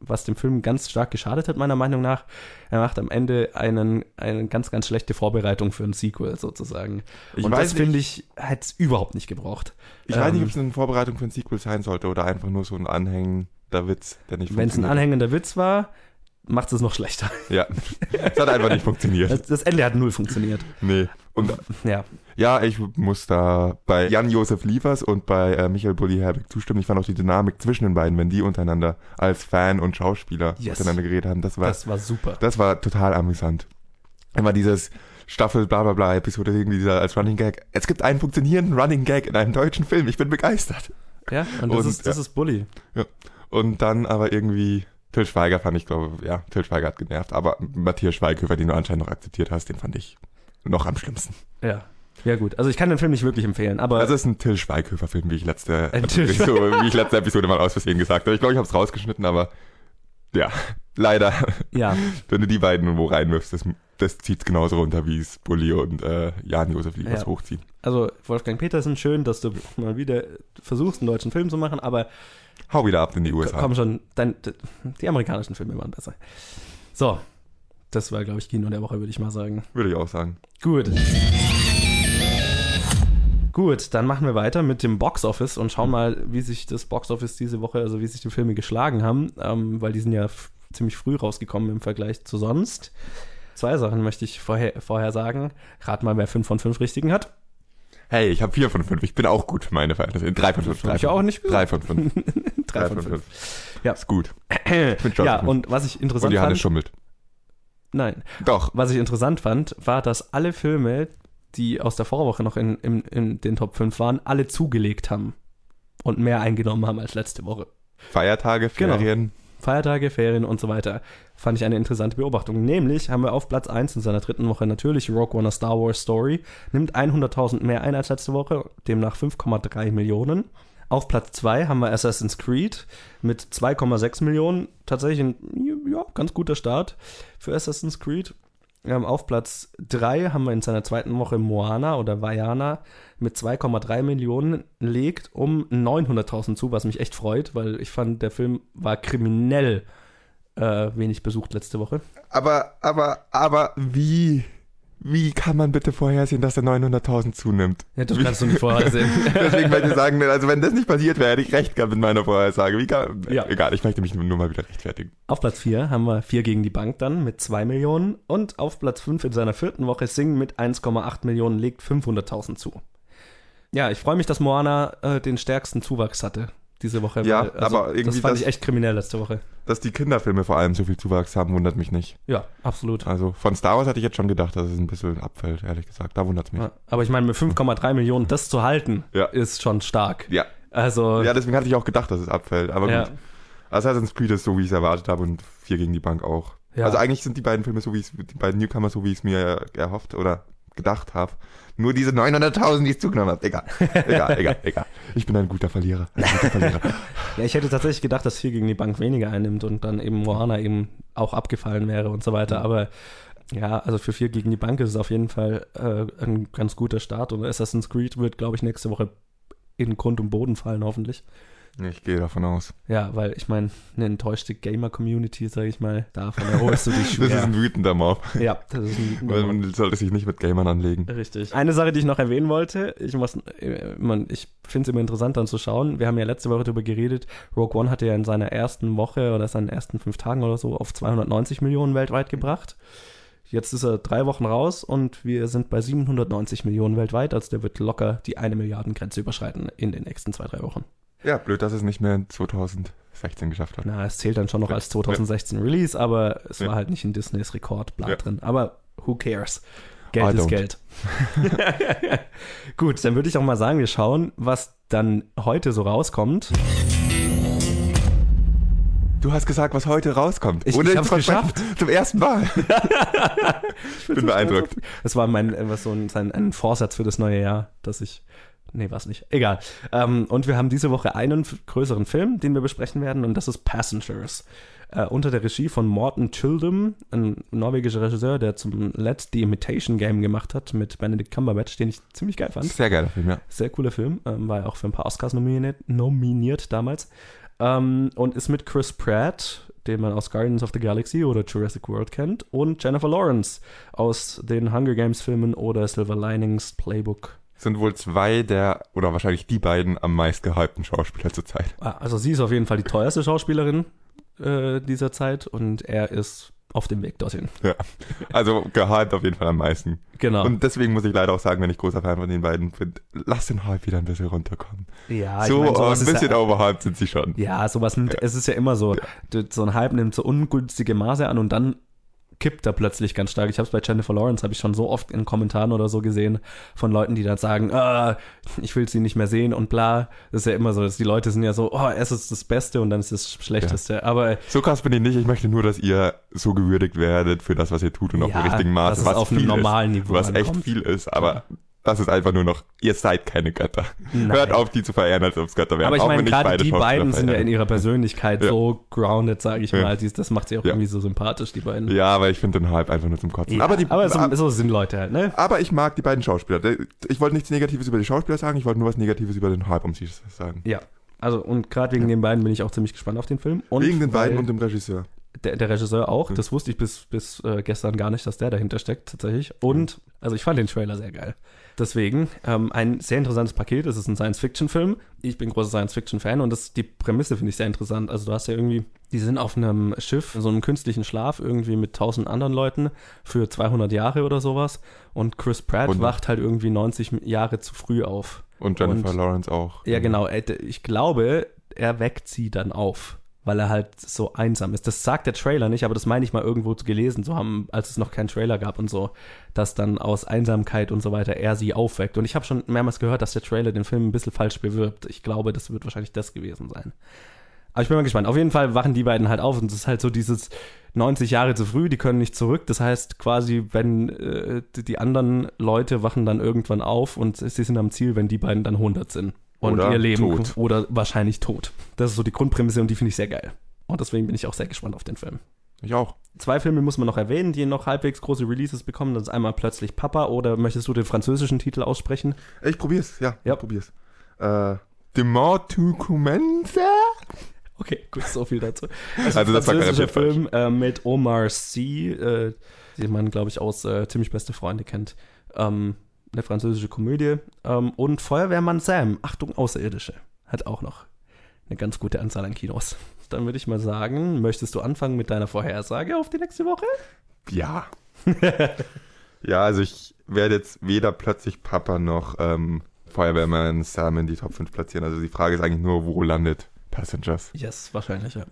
was dem Film ganz stark geschadet hat, meiner Meinung nach. Er macht am Ende einen, eine ganz, ganz schlechte Vorbereitung für ein Sequel sozusagen. Ich Und das finde ich, hätte es überhaupt nicht gebraucht. Ich ähm, weiß nicht, ähm, ob es eine Vorbereitung für ein Sequel sein sollte oder einfach nur so ein anhängender Witz, der nicht Wenn es ein anhängender Witz war, macht es noch schlechter. Ja, es hat einfach nicht (laughs) funktioniert. Das, das Ende hat null funktioniert. Nee. Und (laughs) ja. Ja, ich muss da bei Jan-Josef Liefers und bei äh, Michael Bulli-Herbig zustimmen. Ich fand auch die Dynamik zwischen den beiden, wenn die untereinander als Fan und Schauspieler yes. miteinander geredet haben. Das war, das war super. Das war total amüsant. Immer dieses Staffel bla bla bla Episode irgendwie dieser als Running Gag. Es gibt einen funktionierenden Running Gag in einem deutschen Film. Ich bin begeistert. Ja, und das, und, ist, das ja. ist Bully. Ja. Und dann aber irgendwie Till Schweiger fand ich, glaube ja, Till Schweiger hat genervt, aber Matthias Schweighöfer, den du anscheinend noch akzeptiert hast, den fand ich noch am schlimmsten. Ja. Ja gut, also ich kann den Film nicht wirklich empfehlen, aber... Das ist ein Till Schweighöfer-Film, wie ich letzte, so, wie ich letzte Episode mal aus Versehen gesagt habe. Ich glaube, ich habe es rausgeschnitten, aber ja, (laughs) leider. Ja. Wenn du die beiden wo reinwirfst, das, das zieht genauso runter, wie es Bulli und äh, Jan-Josef Liebers ja. hochziehen. Also Wolfgang Petersen, schön, dass du mal wieder versuchst, einen deutschen Film zu machen, aber... Hau wieder ab in die USA. Komm schon, dein, die amerikanischen Filme waren besser. So, das war, glaube ich, Kino der Woche, würde ich mal sagen. Würde ich auch sagen. Gut. Gut, dann machen wir weiter mit dem Box Office und schauen mal, wie sich das Box Office diese Woche, also wie sich die Filme geschlagen haben, ähm, weil die sind ja ziemlich früh rausgekommen im Vergleich zu sonst. Zwei Sachen möchte ich vorher, vorher sagen. Rat mal, wer 5 von 5 richtigen hat. Hey, ich habe 4 von 5. Ich bin auch gut, meine Verhältnisse. 3 von 5. Ich auch nicht gut. 3 von 5. 3 (laughs) von 5. Ja. Ist gut. ja, und was ich interessant und Johannes fand, schummelt. Nein. Doch. Was ich interessant fand, war, dass alle Filme, die aus der Vorwoche noch in, in, in den Top 5 waren, alle zugelegt haben und mehr eingenommen haben als letzte Woche. Feiertage, genau. Ferien. Genau. Feiertage, Ferien und so weiter. Fand ich eine interessante Beobachtung. Nämlich haben wir auf Platz 1 in seiner dritten Woche natürlich Rogue One A Star Wars Story. Nimmt 100.000 mehr ein als letzte Woche, demnach 5,3 Millionen. Auf Platz 2 haben wir Assassin's Creed mit 2,6 Millionen. Tatsächlich ein ja, ganz guter Start für Assassin's Creed. Ähm, auf Platz 3 haben wir in seiner zweiten Woche Moana oder Vaiana mit 2,3 Millionen legt um 900.000 zu, was mich echt freut, weil ich fand, der Film war kriminell äh, wenig besucht letzte Woche. Aber, aber, aber wie, wie kann man bitte vorhersehen, dass er 900.000 zunimmt? Ja, das kannst du nicht vorhersehen. (laughs) Deswegen möchte ich sagen, also wenn das nicht passiert wäre, hätte ich recht gehabt mit meiner Vorhersage. Wie kann, Ja. Egal, ich möchte mich nur, nur mal wieder rechtfertigen. Auf Platz 4 haben wir 4 gegen die Bank dann mit 2 Millionen und auf Platz 5 in seiner vierten Woche Sing mit 1,8 Millionen legt 500.000 zu. Ja, ich freue mich, dass Moana äh, den stärksten Zuwachs hatte diese Woche. Ja, also, aber irgendwie Das fand das- ich echt kriminell letzte Woche. Dass die Kinderfilme vor allem so viel Zuwachs haben, wundert mich nicht. Ja, absolut. Also von Star Wars hatte ich jetzt schon gedacht, dass es ein bisschen abfällt, ehrlich gesagt. Da wundert es mich. Ja, aber ich meine, mit 5,3 Millionen das zu halten, Ja. ist schon stark. Ja. Also, ja, deswegen hatte ich auch gedacht, dass es abfällt. Aber Ja. gut. Assassin's Creed ist so, wie ich es erwartet habe und vier gegen die Bank auch. Ja. Also eigentlich sind die beiden Filme so, wie es, die beiden Newcomer so, wie ich es mir erhofft oder gedacht habe. Nur diese 900.000, die ich zugenommen habe. Egal. Egal, egal, egal. Ich bin ein guter Verlierer. Ein guter Verlierer. (laughs) ja, ich hätte tatsächlich gedacht, dass 4 gegen die Bank weniger einnimmt und dann eben Moana eben auch abgefallen wäre und so weiter. Aber ja, also für 4 gegen die Bank ist es auf jeden Fall äh, ein ganz guter Start und Assassin's Creed wird, glaube ich, nächste Woche in Grund und Boden fallen, hoffentlich. Ich gehe davon aus. Ja, weil ich meine, eine enttäuschte Gamer-Community, sage ich mal, davon erholst du dich (laughs) Das ist ein wütender Mob. ja, das ist ein Weil man sollte sich nicht mit Gamern anlegen. Richtig. Eine Sache, die ich noch erwähnen wollte, ich muss, man, ich finde es immer interessant dann zu schauen. Wir haben ja letzte Woche darüber geredet. Rogue One hatte ja in seiner ersten Woche oder seinen ersten fünf Tagen oder so auf 290 Millionen weltweit gebracht. Jetzt ist er drei Wochen raus und wir sind bei 790 Millionen weltweit. Also der wird locker die eine Milliardengrenze überschreiten in den nächsten zwei, drei Wochen. Ja, blöd, dass es nicht mehr in 2016 geschafft hat. Na, es zählt dann schon noch Ja. als 2016 Release, aber es Ja. war halt nicht in Disneys Rekordblatt Ja. drin. Aber who cares? Geld I ist don't. Geld. (laughs) Gut, dann würde ich auch mal sagen, wir schauen, was dann heute so rauskommt. Du hast gesagt, was heute rauskommt. Ich- Ohne ich hab's geschafft. (laughs) Zum ersten Mal. (laughs) ich bin beeindruckt. Das war mein, was so ein, ein Vorsatz für das neue Jahr, dass ich. Nee, war es nicht. Egal. Ähm, und wir haben diese Woche einen größeren Film, den wir besprechen werden, und das ist Passengers. Äh, unter der Regie von Morten Childum, ein norwegischer Regisseur, der zum Let's The Imitation Game gemacht hat mit Benedict Cumberbatch, den ich ziemlich geil fand. Sehr geiler Film, ja. Sehr cooler Film. Ähm, war ja auch für ein paar Oscars nominiert, nominiert damals. Ähm, und ist mit Chris Pratt, den man aus Guardians of the Galaxy oder Jurassic World kennt, und Jennifer Lawrence aus den Hunger Games Filmen oder Silver Linings Playbook. Sind wohl zwei der, oder wahrscheinlich die beiden am meist gehypten Schauspieler zurzeit. Ah, Also sie ist auf jeden Fall die teuerste Schauspielerin äh, dieser Zeit und er ist auf dem Weg dorthin. Ja. Also gehypt auf jeden Fall am meisten. Genau. Und deswegen muss ich leider auch sagen, wenn ich großer Fan von den beiden bin, lass den Hype wieder ein bisschen runterkommen. ja, so mein, sowas ein ist bisschen ja, overhyped sind sie schon. Ja, sowas nimmt, es ist ja immer so, d- so ein Hype nimmt so ungünstige Maße an und dann kippt er plötzlich ganz stark. Ich habe es bei Jennifer Lawrence, habe ich schon so oft in Kommentaren oder so gesehen von Leuten, die dann sagen, ah, ich will sie nicht mehr sehen und bla. Das ist ja immer so, dass die Leute sind ja so, oh, es ist das Beste und dann ist das Schlechteste. Aber So krass bin ich nicht. Ich möchte nur, dass ihr so gewürdigt werdet für das, was ihr tut und auf Ja, dem richtigen es was auf einem normalen ist, Niveau was echt ankommt. viel ist. Aber das ist einfach nur noch, ihr seid keine Götter. Nein. Hört auf, die zu verehren, als ob es Götter wären. Aber ich meine, gerade beide die Schauspieler beiden sind ja in ihrer Persönlichkeit Ja. so grounded, sage ich Ja. mal. Dies- Das macht sie auch Ja. irgendwie so sympathisch, die beiden. Ja, aber ich finde den Hype einfach nur zum Kotzen. Aber die, aber so, ab- so sind Leute halt, ne? aber ich mag die beiden Schauspieler. Ich wollte nichts Negatives über die Schauspieler sagen, ich wollte nur was Negatives über den Hype um sie zu sagen. Ja. Also, und gerade wegen den beiden bin ich auch ziemlich gespannt auf den Film. Und Wegen den beiden und dem Regisseur. Der, der Regisseur auch, das wusste ich bis, bis äh, gestern gar nicht, dass der dahinter steckt, tatsächlich. Und, also ich fand den Trailer sehr geil. Deswegen, ähm, ein sehr interessantes Paket. Es ist ein Science-Fiction-Film. Ich bin großer Science-Fiction-Fan und das, die Prämisse finde ich sehr interessant. Also du hast ja irgendwie, die sind auf einem Schiff, in so einem künstlichen Schlaf, irgendwie mit tausend anderen Leuten für 200 Jahre oder sowas. Und Chris Pratt Und- wacht halt irgendwie 90 Jahre zu früh auf. Und Jennifer Und- Lawrence auch. Ja, genau. Ich glaube, er weckt sie dann auf, weil er halt so einsam ist. Das sagt der Trailer nicht, aber das meine ich mal irgendwo gelesen zu haben, als es noch keinen Trailer gab und so, dass dann aus Einsamkeit und so weiter er sie aufweckt. Und ich habe schon mehrmals gehört, dass der Trailer den Film ein bisschen falsch bewirbt. Ich glaube, das wird wahrscheinlich das gewesen sein. Aber ich bin mal gespannt. Auf jeden Fall wachen die beiden halt auf und es ist halt so dieses 90 Jahre zu früh, die können nicht zurück. Das heißt quasi, wenn äh, die- anderen Leute wachen dann irgendwann auf und sie sind am Ziel, wenn die beiden dann 100 sind. Und Oder ihr Leben tot. oder wahrscheinlich tot. Das ist so die Grundprämisse und die finde ich sehr geil. Und deswegen bin ich auch sehr gespannt auf den Film. Ich auch. Zwei Filme muss man noch erwähnen, die noch halbwegs große Releases bekommen. Das ist einmal plötzlich Papa oder möchtest du den französischen Titel aussprechen? Ich probier's, ja. Ja. Ich probier's. Äh, De mort to commence? Okay, gut, so viel dazu. Also das war französischer. Film äh, mit Omar Sy, äh, den man, glaube ich, aus äh, Ziemlich Beste Freunde kennt. Ähm, eine französische Komödie. Ähm, und Feuerwehrmann Sam, Achtung, Außerirdische. Hat auch noch eine ganz gute Anzahl an Kinos. Dann würde ich mal sagen, möchtest du anfangen mit deiner Vorhersage auf die nächste Woche? Ja. (laughs) ja, also ich werde jetzt weder plötzlich Papa noch ähm, Feuerwehrmann Sam in die Top 5 platzieren. Also die Frage ist eigentlich nur, wo landet Passengers? Yes, wahrscheinlich, ja.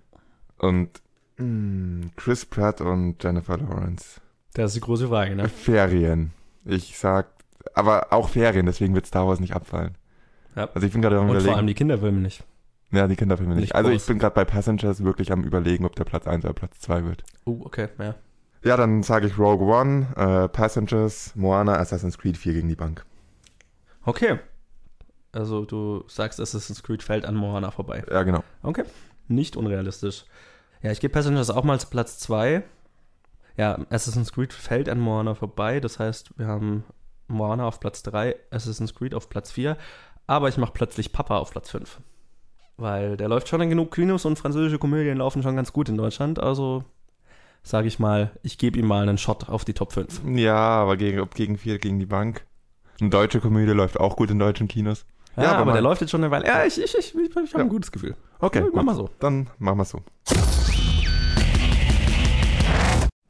Und mh, Chris Pratt und Jennifer Lawrence. Das ist die große Frage, ne? Ferien. Ich sag, aber auch Ferien, deswegen wird Star Wars nicht abfallen. Ja. Also ich bin gerade am Und vor allem überlegen. die Kinderfilme nicht. Ja, die Kinderfilme nicht. nicht Also ich bin gerade bei Passengers wirklich am überlegen, ob der Platz 1 oder Platz 2 wird. Oh, okay, ja. Ja, dann sage ich Rogue One, äh, Passengers, Moana, Assassin's Creed 4 gegen die Bank. Okay. Also du sagst, Assassin's Creed fällt an Moana vorbei. Ja, genau. Okay. Nicht unrealistisch. Ja, ich gebe Passengers auch mal zu Platz 2. Ja, Assassin's Creed fällt an Moana vorbei. Das heißt, wir haben Moana auf Platz 3, Assassin's Creed auf Platz 4. Aber ich mache plötzlich Papa auf Platz 5. Weil der läuft schon in genug Kinos und französische Komödien laufen schon ganz gut in Deutschland. Also sage ich mal, ich gebe ihm mal einen Shot auf die Top 5. Ja, aber gegen, ob gegen 4 gegen die Bank. Eine deutsche Komödie läuft auch gut in deutschen Kinos. Ja, Ja, aber aber, der läuft jetzt schon eine Weile. Ja, ich, ich, ich, ich, ich habe Ja. ein gutes Gefühl. Okay, Mach gut. mal so. Dann machen wir so.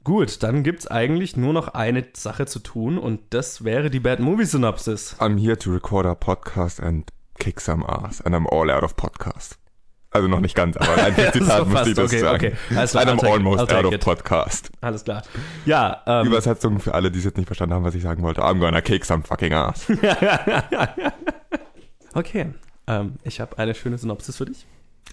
Gut, dann gibt's eigentlich nur noch eine Sache zu tun und das wäre die Bad Movie Synopsis. I'm here to record a podcast and kick some ass. And I'm all out of podcast. Also noch nicht ganz, aber ein (laughs) Ja, Zitat so muss fast. ich das Okay, sagen. okay. Alles klar, I'm almost out of it. podcast. Alles klar. Ja, ähm, Übersetzung für alle, die es jetzt nicht verstanden haben, was ich sagen wollte. I'm gonna kick some fucking ass. (laughs) okay. Ähm, ich habe eine schöne Synopsis für dich.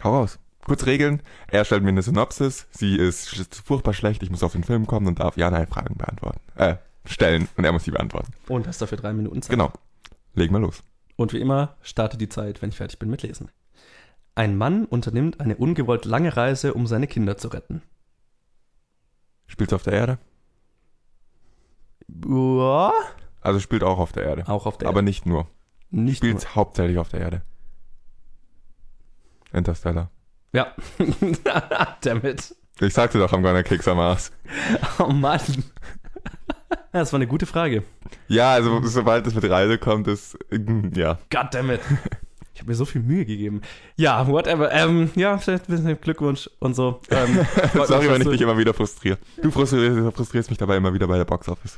Hau raus. Kurz regeln. Er stellt mir eine Synopsis. Sie ist furchtbar schlecht. Ich muss auf den Film kommen und darf Ja-Nein-Fragen beantworten. Äh, stellen. Und er muss sie beantworten. Und hast dafür drei Minuten Zeit. Genau. Legen wir los. Und wie immer, starte die Zeit, wenn ich fertig bin mit Lesen. Ein Mann unternimmt eine ungewollt lange Reise, um seine Kinder zu retten. Spielt's auf der Erde? Ja, Also spielt auch auf der Erde. auch auf der Aber nicht nur. nicht nur. Spielt hauptsächlich auf der Erde. Interstellar. Ja. (laughs) Damit. Ich sagte doch, I'm gonna kick some ass. (laughs) Oh Mann. Das war eine gute Frage. Ja, also sobald es mit Reise kommt, ist, mm, ja. Goddammit. Ich habe mir so viel Mühe gegeben. Ja, whatever. Ähm, ja, vielleicht ein bisschen Glückwunsch und so. Ähm, (laughs) Sorry, mich, wenn ich dich immer wieder frustriere. Du frustrierst, frustrierst mich dabei immer wieder bei der Box Office.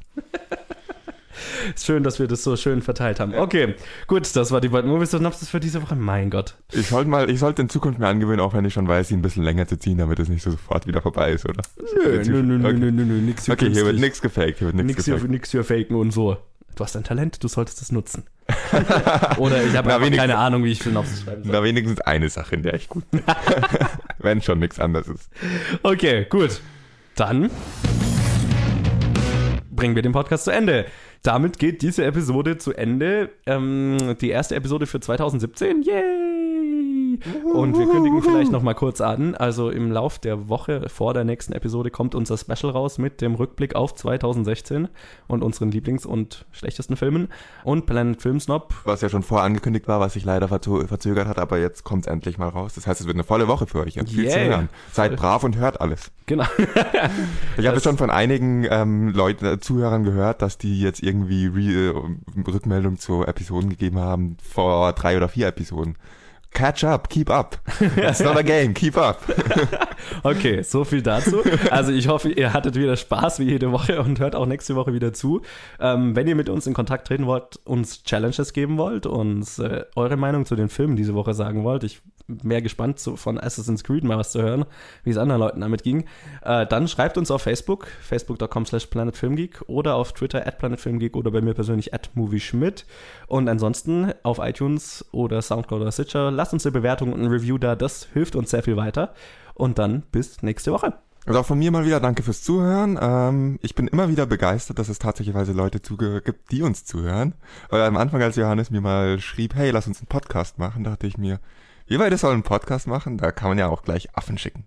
Ist schön, dass wir das so schön verteilt haben. Okay, gut, das war die Bad Movies Synopsis für diese Woche. Mein Gott. Ich sollte mal, ich sollte in Zukunft mir angewöhnen, auch wenn ich schon weiß, sie ein bisschen länger zu ziehen, damit es nicht so sofort wieder vorbei ist, oder? Nö, nö, nö, nö, Okay. nö, nö, nö, nix hier Okay, hier wird nichts gefaked, hier wird nichts Nix hier, gefaked. nix hier faken und so. Du hast ein Talent, du solltest es nutzen. (laughs) Oder ich habe keine Ahnung, wie ich Synopsis schreiben soll. Na, wenigstens eine Sache, in der ich gut bin. (laughs) wenn schon nichts anderes ist. Okay, gut. Dann bringen wir den Podcast zu Ende. Damit geht diese Episode zu Ende. Ähm, die erste Episode für 2017. Yay! Und wir kündigen vielleicht noch mal kurz an. Also im Lauf der Woche vor der nächsten Episode kommt unser Special raus mit dem Rückblick auf 2016 und unseren Lieblings- und schlechtesten Filmen. Und Planet Film Snob. Was ja schon vorher angekündigt war, was sich leider verzö verzögert hat, aber jetzt kommt es endlich mal raus. Das heißt, es wird eine volle Woche für euch. Habt viel zu Yay. hören. Seid brav und hört alles. Genau. Ich habe schon von einigen ähm, Leuten, äh, Zuhörern gehört, dass die jetzt irgendwie Re äh, Rückmeldung zu Episoden gegeben haben vor drei oder vier Episoden. Catch up, keep up. It's not a game, keep up. (laughs) Okay, so viel dazu. Also ich hoffe, ihr hattet wieder Spaß wie jede Woche und hört auch nächste Woche wieder zu. Ähm, wenn ihr mit uns in Kontakt treten wollt, uns Challenges geben wollt, uns äh, eure Meinung zu den Filmen diese Woche sagen wollt, ich mehr gespannt zu, von Assassin's Creed mal was zu hören, wie es anderen Leuten damit ging, äh, dann schreibt uns auf Facebook, facebook.com slash planetfilmgeek oder auf Twitter at planetfilmgeek oder bei mir persönlich at movieschmidt und ansonsten auf iTunes oder Soundcloud oder Stitcher, lasst uns eine Bewertung und ein Review da, das hilft uns sehr viel weiter und dann bis nächste Woche. Also auch von mir mal wieder danke fürs Zuhören. Ähm, ich bin immer wieder begeistert, dass es tatsächlich Leute gibt, die uns zuhören. Weil am Anfang, als Johannes mir mal schrieb, hey, lass uns einen Podcast machen, dachte ich mir, wir beide sollen einen Podcast machen, da kann man ja auch gleich Affen schicken.